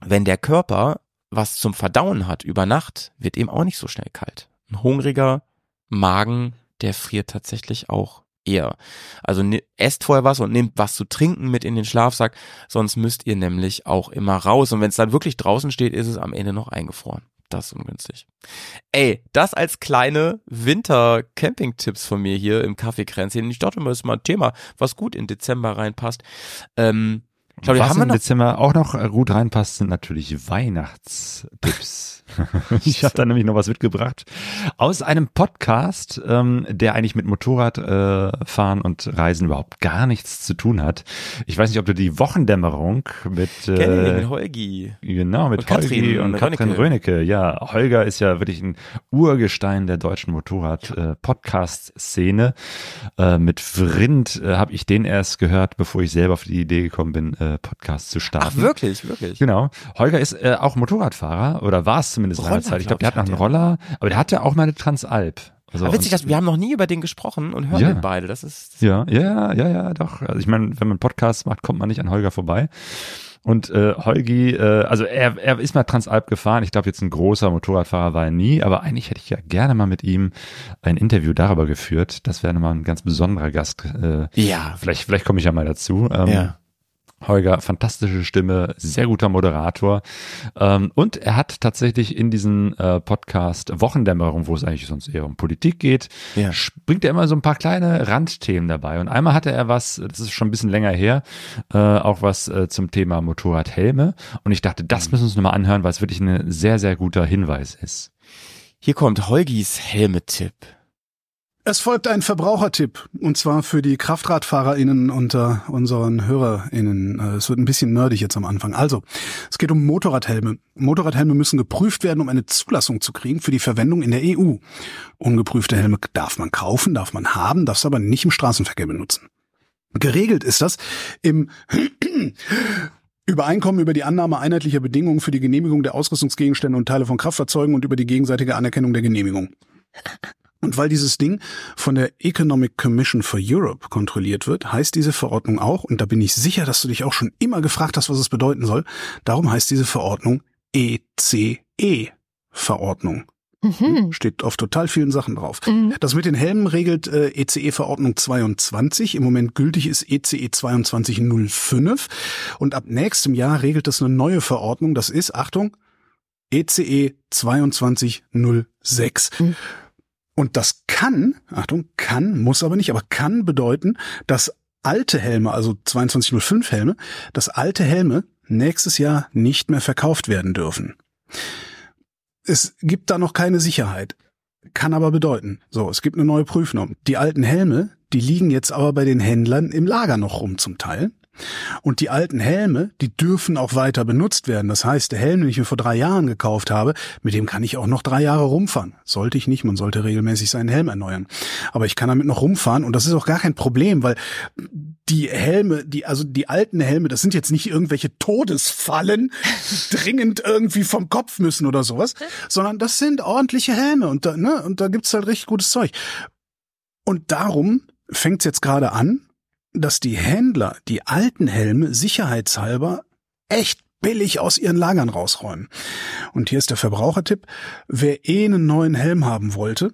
wenn der Körper was zum Verdauen hat über Nacht, wird ihm auch nicht so schnell kalt. Ein hungriger Magen, der friert tatsächlich auch eher. Also ne, esst vorher was und nehmt was zu trinken mit in den Schlafsack, sonst müsst ihr nämlich auch immer raus. Und wenn es dann wirklich draußen steht, ist es am Ende noch eingefroren. Das ist ungünstig. Ey, das als kleine Winter-Camping-Tipps von mir hier im Kaffeekränzchen. Ich dachte mal, das ist mal ein Thema, was gut in Dezember reinpasst. Ähm, Claudia, Was haben wir im noch- Dezember auch noch äh, gut reinpasst, sind natürlich Weihnachtstipps. ich habe da nämlich noch was mitgebracht aus einem Podcast, ähm, der eigentlich mit Motorradfahren äh, und Reisen überhaupt gar nichts zu tun hat. Ich weiß nicht, ob du die Wochendämmerung mit äh, mit Holgi. Genau, mit Und Katrin Holgi und Katrin. Rönecke. Ja, Holger ist ja wirklich ein Urgestein der deutschen Motorrad-Podcast-Szene. Äh, mit Vrind äh, habe ich den erst gehört, bevor ich selber auf die Idee gekommen bin, äh, Podcast zu starten. Ach, wirklich, wirklich. Genau. Holger ist äh, auch Motorradfahrer oder war es zumindest Roller, lange Zeit. Ich glaube, glaub der hat noch einen Roller, aber der hat ja auch mal eine Transalp. Also, Aber witzig, dass wir haben noch nie über den gesprochen und hören Ja. den beide. Das ist, das ja, ja, ja, ja, doch. Also ich meine, wenn man Podcasts macht, kommt man nicht an Holger vorbei. Und äh, Holgi, äh, also er, er ist mal Transalp gefahren. Ich glaube, jetzt ein großer Motorradfahrer war er nie, aber eigentlich hätte ich ja gerne mal mit ihm ein Interview darüber geführt. Das wäre nochmal ein ganz besonderer Gast. Äh, Ja. Vielleicht, vielleicht komme ich ja mal dazu. Ähm, Ja. Holger, fantastische Stimme, sehr guter Moderator. Ähm, und er hat tatsächlich in diesem äh, Podcast Wochendämmerung, wo es eigentlich sonst eher um Politik geht, Ja. bringt er immer so ein paar kleine Randthemen dabei. Und einmal hatte er was, das ist schon ein bisschen länger her, äh, auch was äh, zum Thema Motorradhelme. Und ich dachte, das müssen wir uns nochmal anhören, weil es wirklich ein sehr, sehr guter Hinweis ist. Hier kommt Holgis Helmetipp. Es folgt ein Verbrauchertipp, und zwar für die KraftradfahrerInnen unter unseren HörerInnen. Äh, Es wird ein bisschen nerdig jetzt am Anfang. Also, es geht um Motorradhelme. Motorradhelme müssen geprüft werden, um eine Zulassung zu kriegen für die Verwendung in der EU. Ungeprüfte Helme darf man kaufen, darf man haben, darf es aber nicht im Straßenverkehr benutzen. Geregelt ist das im Übereinkommen über die Annahme einheitlicher Bedingungen für die Genehmigung der Ausrüstungsgegenstände und Teile von Kraftfahrzeugen und über die gegenseitige Anerkennung der Genehmigung. Und weil dieses Ding von der Economic Commission for Europe kontrolliert wird, heißt diese Verordnung auch, und da bin ich sicher, dass du dich auch schon immer gefragt hast, was es bedeuten soll, darum heißt diese Verordnung ECE-Verordnung. Steht auf total vielen Sachen drauf. Das mit den Helmen regelt äh, ECE-Verordnung 22. Im Moment gültig ist E ECE 2205. Und ab nächstem Jahr regelt das eine neue Verordnung. Das ist, Achtung, E ECE 2206. Und das kann, Achtung, kann, muss aber nicht, aber kann bedeuten, dass alte Helme, also 2205 Helme, dass alte Helme nächstes Jahr nicht mehr verkauft werden dürfen. Es gibt da noch keine Sicherheit. Kann aber bedeuten. So, es gibt eine neue Prüfnorm. Die alten Helme, die liegen jetzt aber bei den Händlern im Lager noch rum zum Teil. Und die alten Helme, die dürfen auch weiter benutzt werden. Das heißt, der Helm, den ich mir vor drei Jahren gekauft habe, mit dem kann ich auch noch drei Jahre rumfahren. Sollte ich nicht, man sollte regelmäßig seinen Helm erneuern. Aber ich kann damit noch rumfahren und das ist auch gar kein Problem, weil die Helme, die, also die alten Helme, das sind jetzt nicht irgendwelche Todesfallen, die dringend irgendwie vom Kopf müssen oder sowas, sondern das sind ordentliche Helme und da, ne, und da gibt's halt richtig gutes Zeug. Und darum fängt's jetzt gerade an, dass die Händler die alten Helme sicherheitshalber echt billig aus ihren Lagern rausräumen. Und hier ist der Verbrauchertipp. Wer eh einen neuen Helm haben wollte,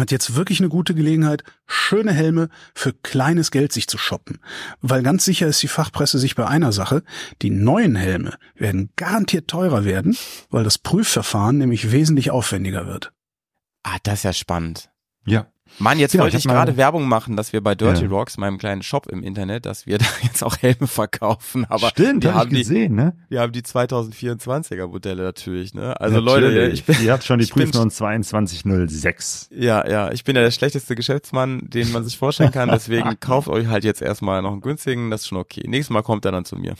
hat jetzt wirklich eine gute Gelegenheit, schöne Helme für kleines Geld sich zu shoppen. Weil ganz sicher ist die Fachpresse sich bei einer Sache. Die neuen Helme werden garantiert teurer werden, weil das Prüfverfahren nämlich wesentlich aufwendiger wird. Ah, das ist ja spannend. Ja. Mann, jetzt Ja, wollte ich ich gerade Werbung machen, dass wir bei Dirty Ja. Rocks, meinem kleinen Shop im Internet, dass wir da jetzt auch Helme verkaufen. Aber Stimmt, wir hab ich haben die, gesehen, ne? Wir haben die 2024er Modelle natürlich, ne? Also Leute, Natürlich. ich bin, Ihr habt schon die ich Prüfnorm 2206. Ja, ja, ich bin ja der schlechteste Geschäftsmann, den man sich vorstellen kann, deswegen kauft euch halt jetzt erstmal noch einen günstigen, das ist schon okay. Nächstes Mal kommt er dann zu mir.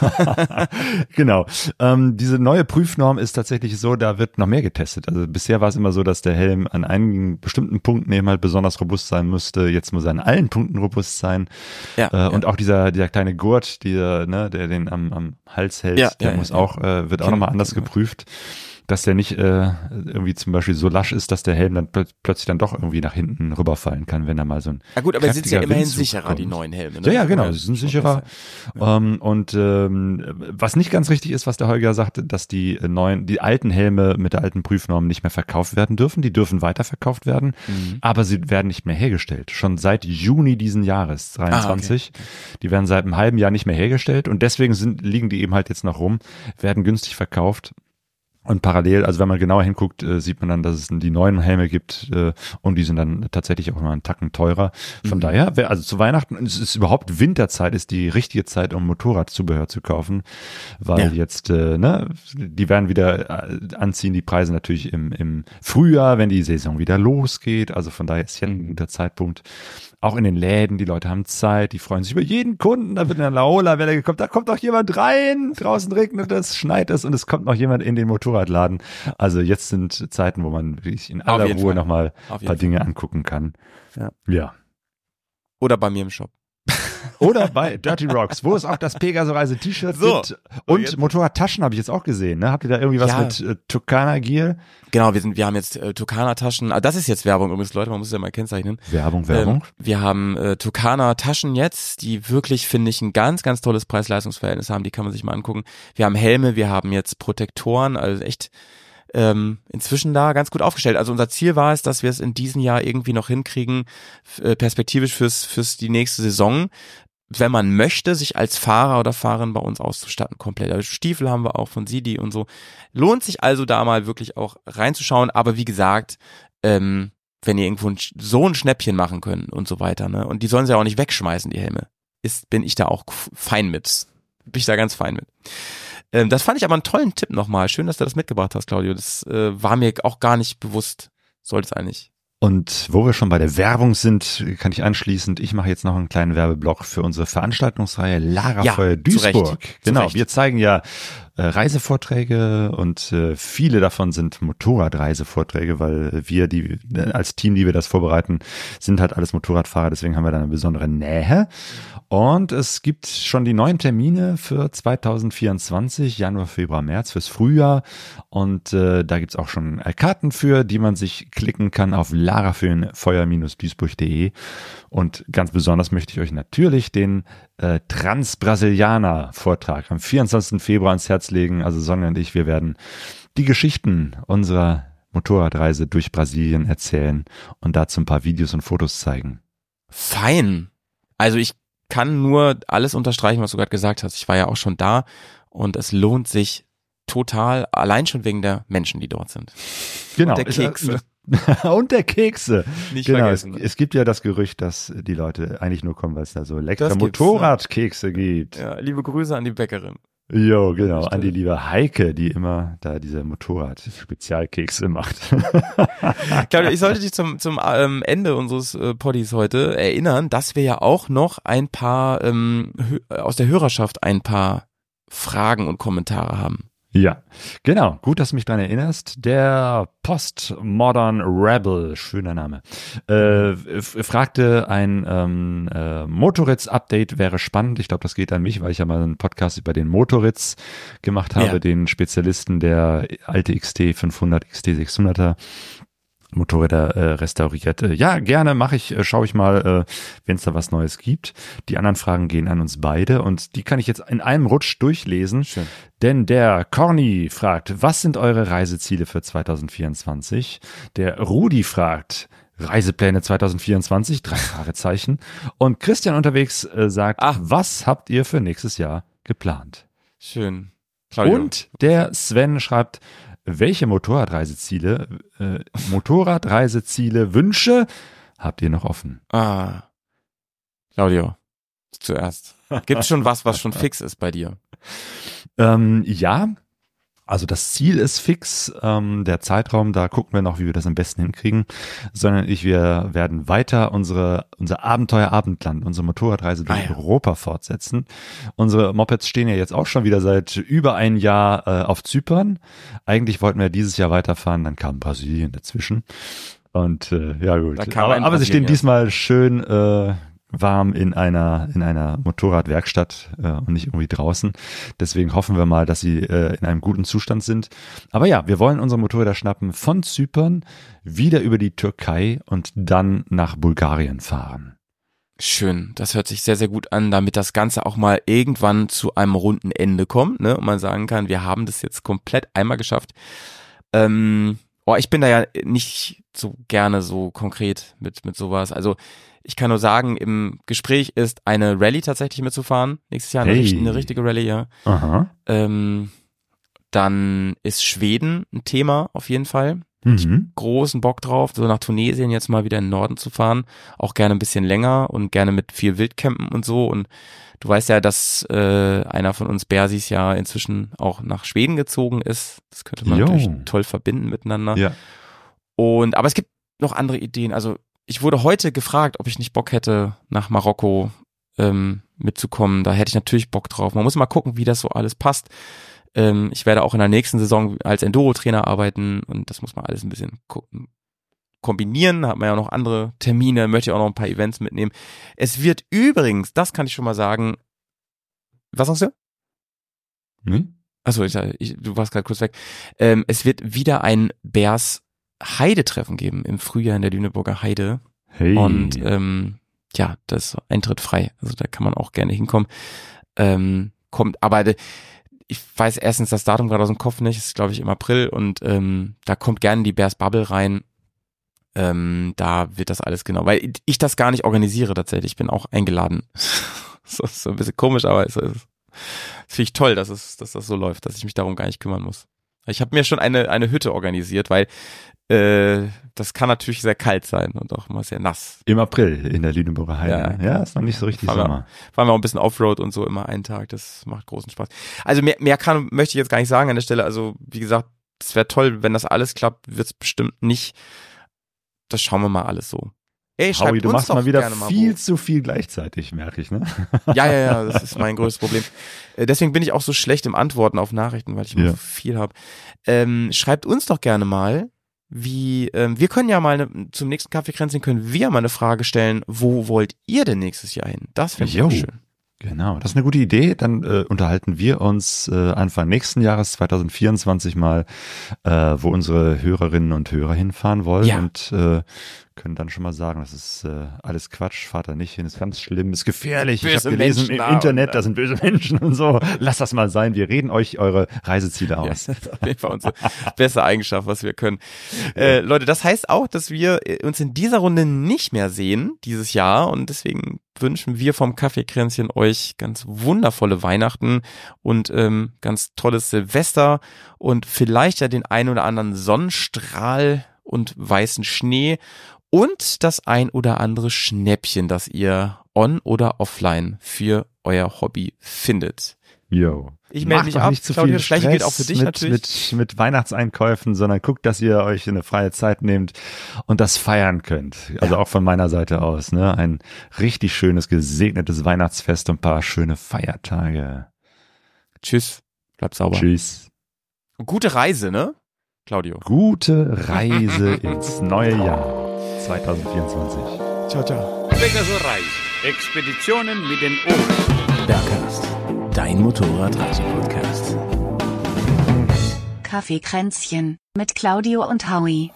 genau. Ähm, diese neue Prüfnorm ist tatsächlich so, da wird noch mehr getestet. Also bisher war es immer so, dass der Helm an einigen bestimmten Punkten eben halt besonders robust sein müsste. Jetzt muss er an allen Punkten robust sein. Ja, äh, Und auch dieser, dieser kleine Gurt, dieser, ne, der den am, am Hals hält, Ja, der ja, muss ja, auch, äh, wird auch Kenn- nochmal anders geprüft. Dass der nicht äh, irgendwie zum Beispiel so lasch ist, dass der Helm dann plö plötzlich dann doch irgendwie nach hinten rüberfallen kann, wenn da mal so ein Ja gut, aber sie sind ja immerhin Windzug sicherer, die kommt. neuen Helme, ne? Ja, ja, genau, sie sind sicherer. Ähm, und ähm, was nicht ganz richtig ist, was der Holger sagte, dass die neuen, die alten Helme mit der alten Prüfnorm nicht mehr verkauft werden dürfen. Die dürfen weiterverkauft werden, Mhm. aber sie werden nicht mehr hergestellt. Schon seit Juni diesen Jahres, 23. Die werden seit einem halben Jahr nicht mehr hergestellt und deswegen sind, liegen die eben halt jetzt noch rum, werden günstig verkauft. Und parallel, also wenn man genauer hinguckt, äh, sieht man dann, dass es die neuen Helme gibt äh, und die sind dann tatsächlich auch mal einen Tacken teurer. Von Mhm. daher, wer, also zu Weihnachten, es ist überhaupt Winterzeit, ist die richtige Zeit, um Motorradzubehör zu kaufen, weil Ja. jetzt, äh, ne, die werden wieder äh, anziehen, die Preise natürlich im, im Frühjahr, wenn die Saison wieder losgeht. Also von daher ist jetzt ein guter Zeitpunkt. Auch in den Läden, die Leute haben Zeit, die freuen sich über jeden Kunden, da wird eine Laola-Welle gekommen, da kommt doch jemand rein, draußen regnet es, schneit es und es kommt noch jemand in den Motorradladen. Also jetzt sind Zeiten, wo man wirklich in aller Ruhe nochmal ein Auf paar Fall. Dinge angucken kann. Ja. ja. Oder bei mir im Shop. Oder bei Dirty Rocks, wo es auch das Pegaso-Reise-T-Shirt So. gibt. Und jetzt- Motorradtaschen habe ich jetzt auch gesehen. Ne? Habt ihr da irgendwie was Ja. mit äh, Tucana Gear? Genau, wir sind, wir haben jetzt äh, Tucana-Taschen. Ah, das ist jetzt Werbung übrigens, Leute, man muss es ja mal kennzeichnen. Werbung, Werbung. Ähm, wir haben äh, Tucana-Taschen jetzt, die wirklich, finde ich, ein ganz, ganz tolles Preis-Leistungs-Verhältnis haben. Die kann man sich mal angucken. Wir haben Helme, wir haben jetzt Protektoren, also echt ähm, inzwischen da ganz gut aufgestellt. Also unser Ziel war es, dass wir es in diesem Jahr irgendwie noch hinkriegen, äh, perspektivisch fürs, fürs die nächste Saison, wenn man möchte, sich als Fahrer oder Fahrerin bei uns auszustatten, komplett. Also Stiefel haben wir auch von Sidi und so. Lohnt sich also da mal wirklich auch reinzuschauen, aber wie gesagt, ähm, wenn ihr irgendwo ein, so ein Schnäppchen machen könnt und so weiter, ne? Und die sollen sie ja auch nicht wegschmeißen, die Helme. Ist, bin ich da auch fein mit. Bin ich da ganz fein mit. Ähm, das fand ich aber einen tollen Tipp nochmal. Schön, dass du das mitgebracht hast, Claudio. Das äh, war mir auch gar nicht bewusst. Sollte es eigentlich. Und wo wir schon bei der Werbung sind, kann ich anschließend, ich mache jetzt noch einen kleinen Werbeblock für unsere Veranstaltungsreihe Lagerfeuer Ja, zu Duisburg. Recht, zu Genau, Recht. wir zeigen ja Reisevorträge und äh, viele davon sind Motorradreisevorträge, weil wir, die äh, als Team, die wir das vorbereiten, sind halt alles Motorradfahrer, deswegen haben wir da eine besondere Nähe. Und es gibt schon die neuen Termine für 2024, Januar, Februar, März, fürs Frühjahr. Und äh, da gibt's auch schon äh, Karten für, die man sich klicken kann auf larafeuer-duisburg.de. Und ganz besonders möchte ich euch natürlich den äh, Trans-Brasilianer-Vortrag am 24. Februar ans Herz legen. Also Sonja und ich, wir werden die Geschichten unserer Motorradreise durch Brasilien erzählen und dazu ein paar Videos und Fotos zeigen. Fein. Also ich kann nur alles unterstreichen, was du gerade gesagt hast. Ich war ja auch schon da und es lohnt sich total, allein schon wegen der Menschen, die dort sind. Genau. Und der Ist, Kekse. und der Kekse. Nicht genau. Es, vergessen. es gibt ja das Gerücht, dass die Leute eigentlich nur kommen, weil es da so leckere gibt's, Motorradkekse gibt. Ja, liebe Grüße an die Bäckerin. Jo, genau. An die liebe Heike, die immer da diese Motorrad-Spezialkekse macht. Claudio, ich sollte dich zum, zum ähm, Ende unseres äh, Poddies heute erinnern, dass wir ja auch noch ein paar ähm, aus der Hörerschaft ein paar Fragen und Kommentare haben. Ja, genau. Gut, dass du mich dran erinnerst. Der Postmodern Rebel, schöner Name, äh, fragte, ein ähm, äh, Motoritz-Update wäre spannend. Ich glaube, das geht an mich, weil ich ja mal einen Podcast über den Motoritz gemacht habe, Ja. den Spezialisten der alte XT 500, XT 600er. Motorräder äh, restauriert. Äh, ja, gerne mache ich, äh, schaue ich mal, äh, wenn es da was Neues gibt. Die anderen Fragen gehen an uns beide und die kann ich jetzt in einem Rutsch durchlesen. Schön. Denn der Corny fragt, was sind eure Reiseziele für 2024? Der Rudi fragt, Reisepläne 2024, drei Fragezeichen. Und Christian unterwegs äh, sagt, was habt ihr für nächstes Jahr geplant? Schön. Claudio. Und der Sven schreibt, welche Motorradreiseziele, äh, Motorradreiseziele, Wünsche habt ihr noch offen? Ah. Claudio, zuerst. Gibt es schon was, was schon fix ist bei dir? Ähm, ja, also das Ziel ist fix, ähm, der Zeitraum, da gucken wir noch, wie wir das am besten hinkriegen, sondern ich, wir werden weiter unsere, unser Abenteuer Abendland, unsere Motorradreise durch Ah, ja. Europa fortsetzen. Unsere Mopeds stehen ja jetzt auch schon wieder seit über ein Jahr äh, auf Zypern. Eigentlich wollten wir dieses Jahr weiterfahren, dann kam Brasilien dazwischen. Und äh, ja gut, aber, aber sie stehen diesmal schön äh, warm in einer in einer Motorradwerkstatt äh, und nicht irgendwie draußen. Deswegen hoffen wir mal, dass sie äh, in einem guten Zustand sind. Aber ja, wir wollen unsere Motorräder schnappen von Zypern wieder über die Türkei und dann nach Bulgarien fahren. Schön, das hört sich sehr, sehr gut an, damit das Ganze auch mal irgendwann zu einem runden Ende kommt, ne? Und man sagen kann, wir haben das jetzt komplett einmal geschafft. Ähm, oh, ich bin da ja nicht so gerne so konkret mit, mit sowas. Also ich kann nur sagen, im Gespräch ist eine Rallye tatsächlich mitzufahren. Nächstes Jahr eine, Hey. eine richtige Rallye, ja. Aha. Ähm, Dann ist Schweden ein Thema auf jeden Fall. Mhm. Großen Bock drauf, so nach Tunesien jetzt mal wieder in den Norden zu fahren. Auch gerne ein bisschen länger und gerne mit viel Wildcampen und so. Und du weißt ja, dass äh, einer von uns Bersis ja inzwischen auch nach Schweden gezogen ist. Das könnte man Jo. natürlich toll verbinden miteinander. Ja. Und aber es gibt noch andere Ideen. Also ich wurde heute gefragt, ob ich nicht Bock hätte, nach Marokko ähm, mitzukommen. Da hätte ich natürlich Bock drauf. Man muss mal gucken, wie das so alles passt. Ähm, ich werde auch in der nächsten Saison als Enduro-Trainer arbeiten und das muss man alles ein bisschen gucken. Kombinieren, hat man ja noch andere Termine, möchte ich auch noch ein paar Events mitnehmen. Es wird übrigens, das kann ich schon mal sagen, was sagst du? Hm? Achso, ich, ich, du warst gerade kurz weg. Ähm, es wird wieder ein Bärs Heidetreffen geben im Frühjahr in der Lüneburger Heide. Hey. Und ähm, ja, das ist Eintritt frei. Also da kann man auch gerne hinkommen. Ähm, kommt, aber de- ich weiß erstens das Datum gerade aus dem Kopf nicht, ist glaube ich im April und ähm, da kommt gerne die Bears Bubble rein. Ähm, da wird das alles genau, weil ich das gar nicht organisiere tatsächlich. Ich bin auch eingeladen. so ein bisschen komisch, aber es ist, finde ich toll, dass es, dass das so läuft, dass ich mich darum gar nicht kümmern muss. Ich habe mir schon eine eine Hütte organisiert, weil äh, das kann natürlich sehr kalt sein und auch immer sehr nass. Im April in der Lüneburger Heide. Ja, Ja, ist noch nicht so richtig fahren wir, Sommer. fahren wir auch ein bisschen Offroad und so immer einen Tag. Das macht großen Spaß. Also mehr, mehr kann, möchte ich jetzt gar nicht sagen an der Stelle. Also wie gesagt, es wäre toll, wenn das alles klappt, wird es bestimmt nicht. Das schauen wir mal alles so. Ey, schreibt Howie, du uns machst doch mal wieder mal viel wo. zu viel gleichzeitig, merke ich, ne? Ja, ja, ja, das ist mein größtes Problem. Äh, Deswegen bin ich auch so schlecht im Antworten auf Nachrichten, weil ich immer Ja. so viel habe. Ähm, schreibt uns doch gerne mal, wie, ähm, wir können ja mal ne, zum nächsten Kaffeekränzchen können wir mal eine Frage stellen, wo wollt ihr denn nächstes Jahr hin? Das finde ich auch schön. Genau, das ist eine gute Idee. Dann äh, unterhalten wir uns äh, Anfang nächsten Jahres 2024 mal, äh, wo unsere Hörerinnen und Hörer hinfahren wollen Ja. und äh, können dann schon mal sagen, das ist äh, alles Quatsch, fahrt da nicht hin, ist ganz schlimm, ist gefährlich. ich Böse habe gelesen Menschen im Internet, da sind böse Menschen und so. Lasst das mal sein. Wir reden euch eure Reiseziele Ja, aus. das ist auf jeden Fall unsere beste Eigenschaft, was wir können. Äh, Leute, das heißt auch, dass wir äh, uns in dieser Runde nicht mehr sehen dieses Jahr und deswegen wünschen wir vom Kaffeekränzchen euch ganz wundervolle Weihnachten und ähm, ganz tolles Silvester und vielleicht ja den ein oder anderen Sonnenstrahl und weißen Schnee und das ein oder andere Schnäppchen, das ihr on oder offline für euer Hobby findet. Jo. Ich melde mich ab. nicht zu Claudia, viel das Gleiche gilt auch für Stress dich mit, natürlich. Mit, mit Weihnachtseinkäufen, sondern guckt, dass ihr euch eine freie Zeit nehmt und das feiern könnt. Also auch von meiner Seite aus. Ne? Ein richtig schönes, gesegnetes Weihnachtsfest und ein paar schöne Feiertage. Tschüss. Bleibt sauber. Tschüss. Und gute Reise, ne? Claudio. Gute Reise ins neue Jahr 2024. Ciao, ciao. Pegasurei. Expeditionen mit den Ohren. Bergcast, dein Motorradreise-Podcast. Kaffeekränzchen mit Claudio und Howie.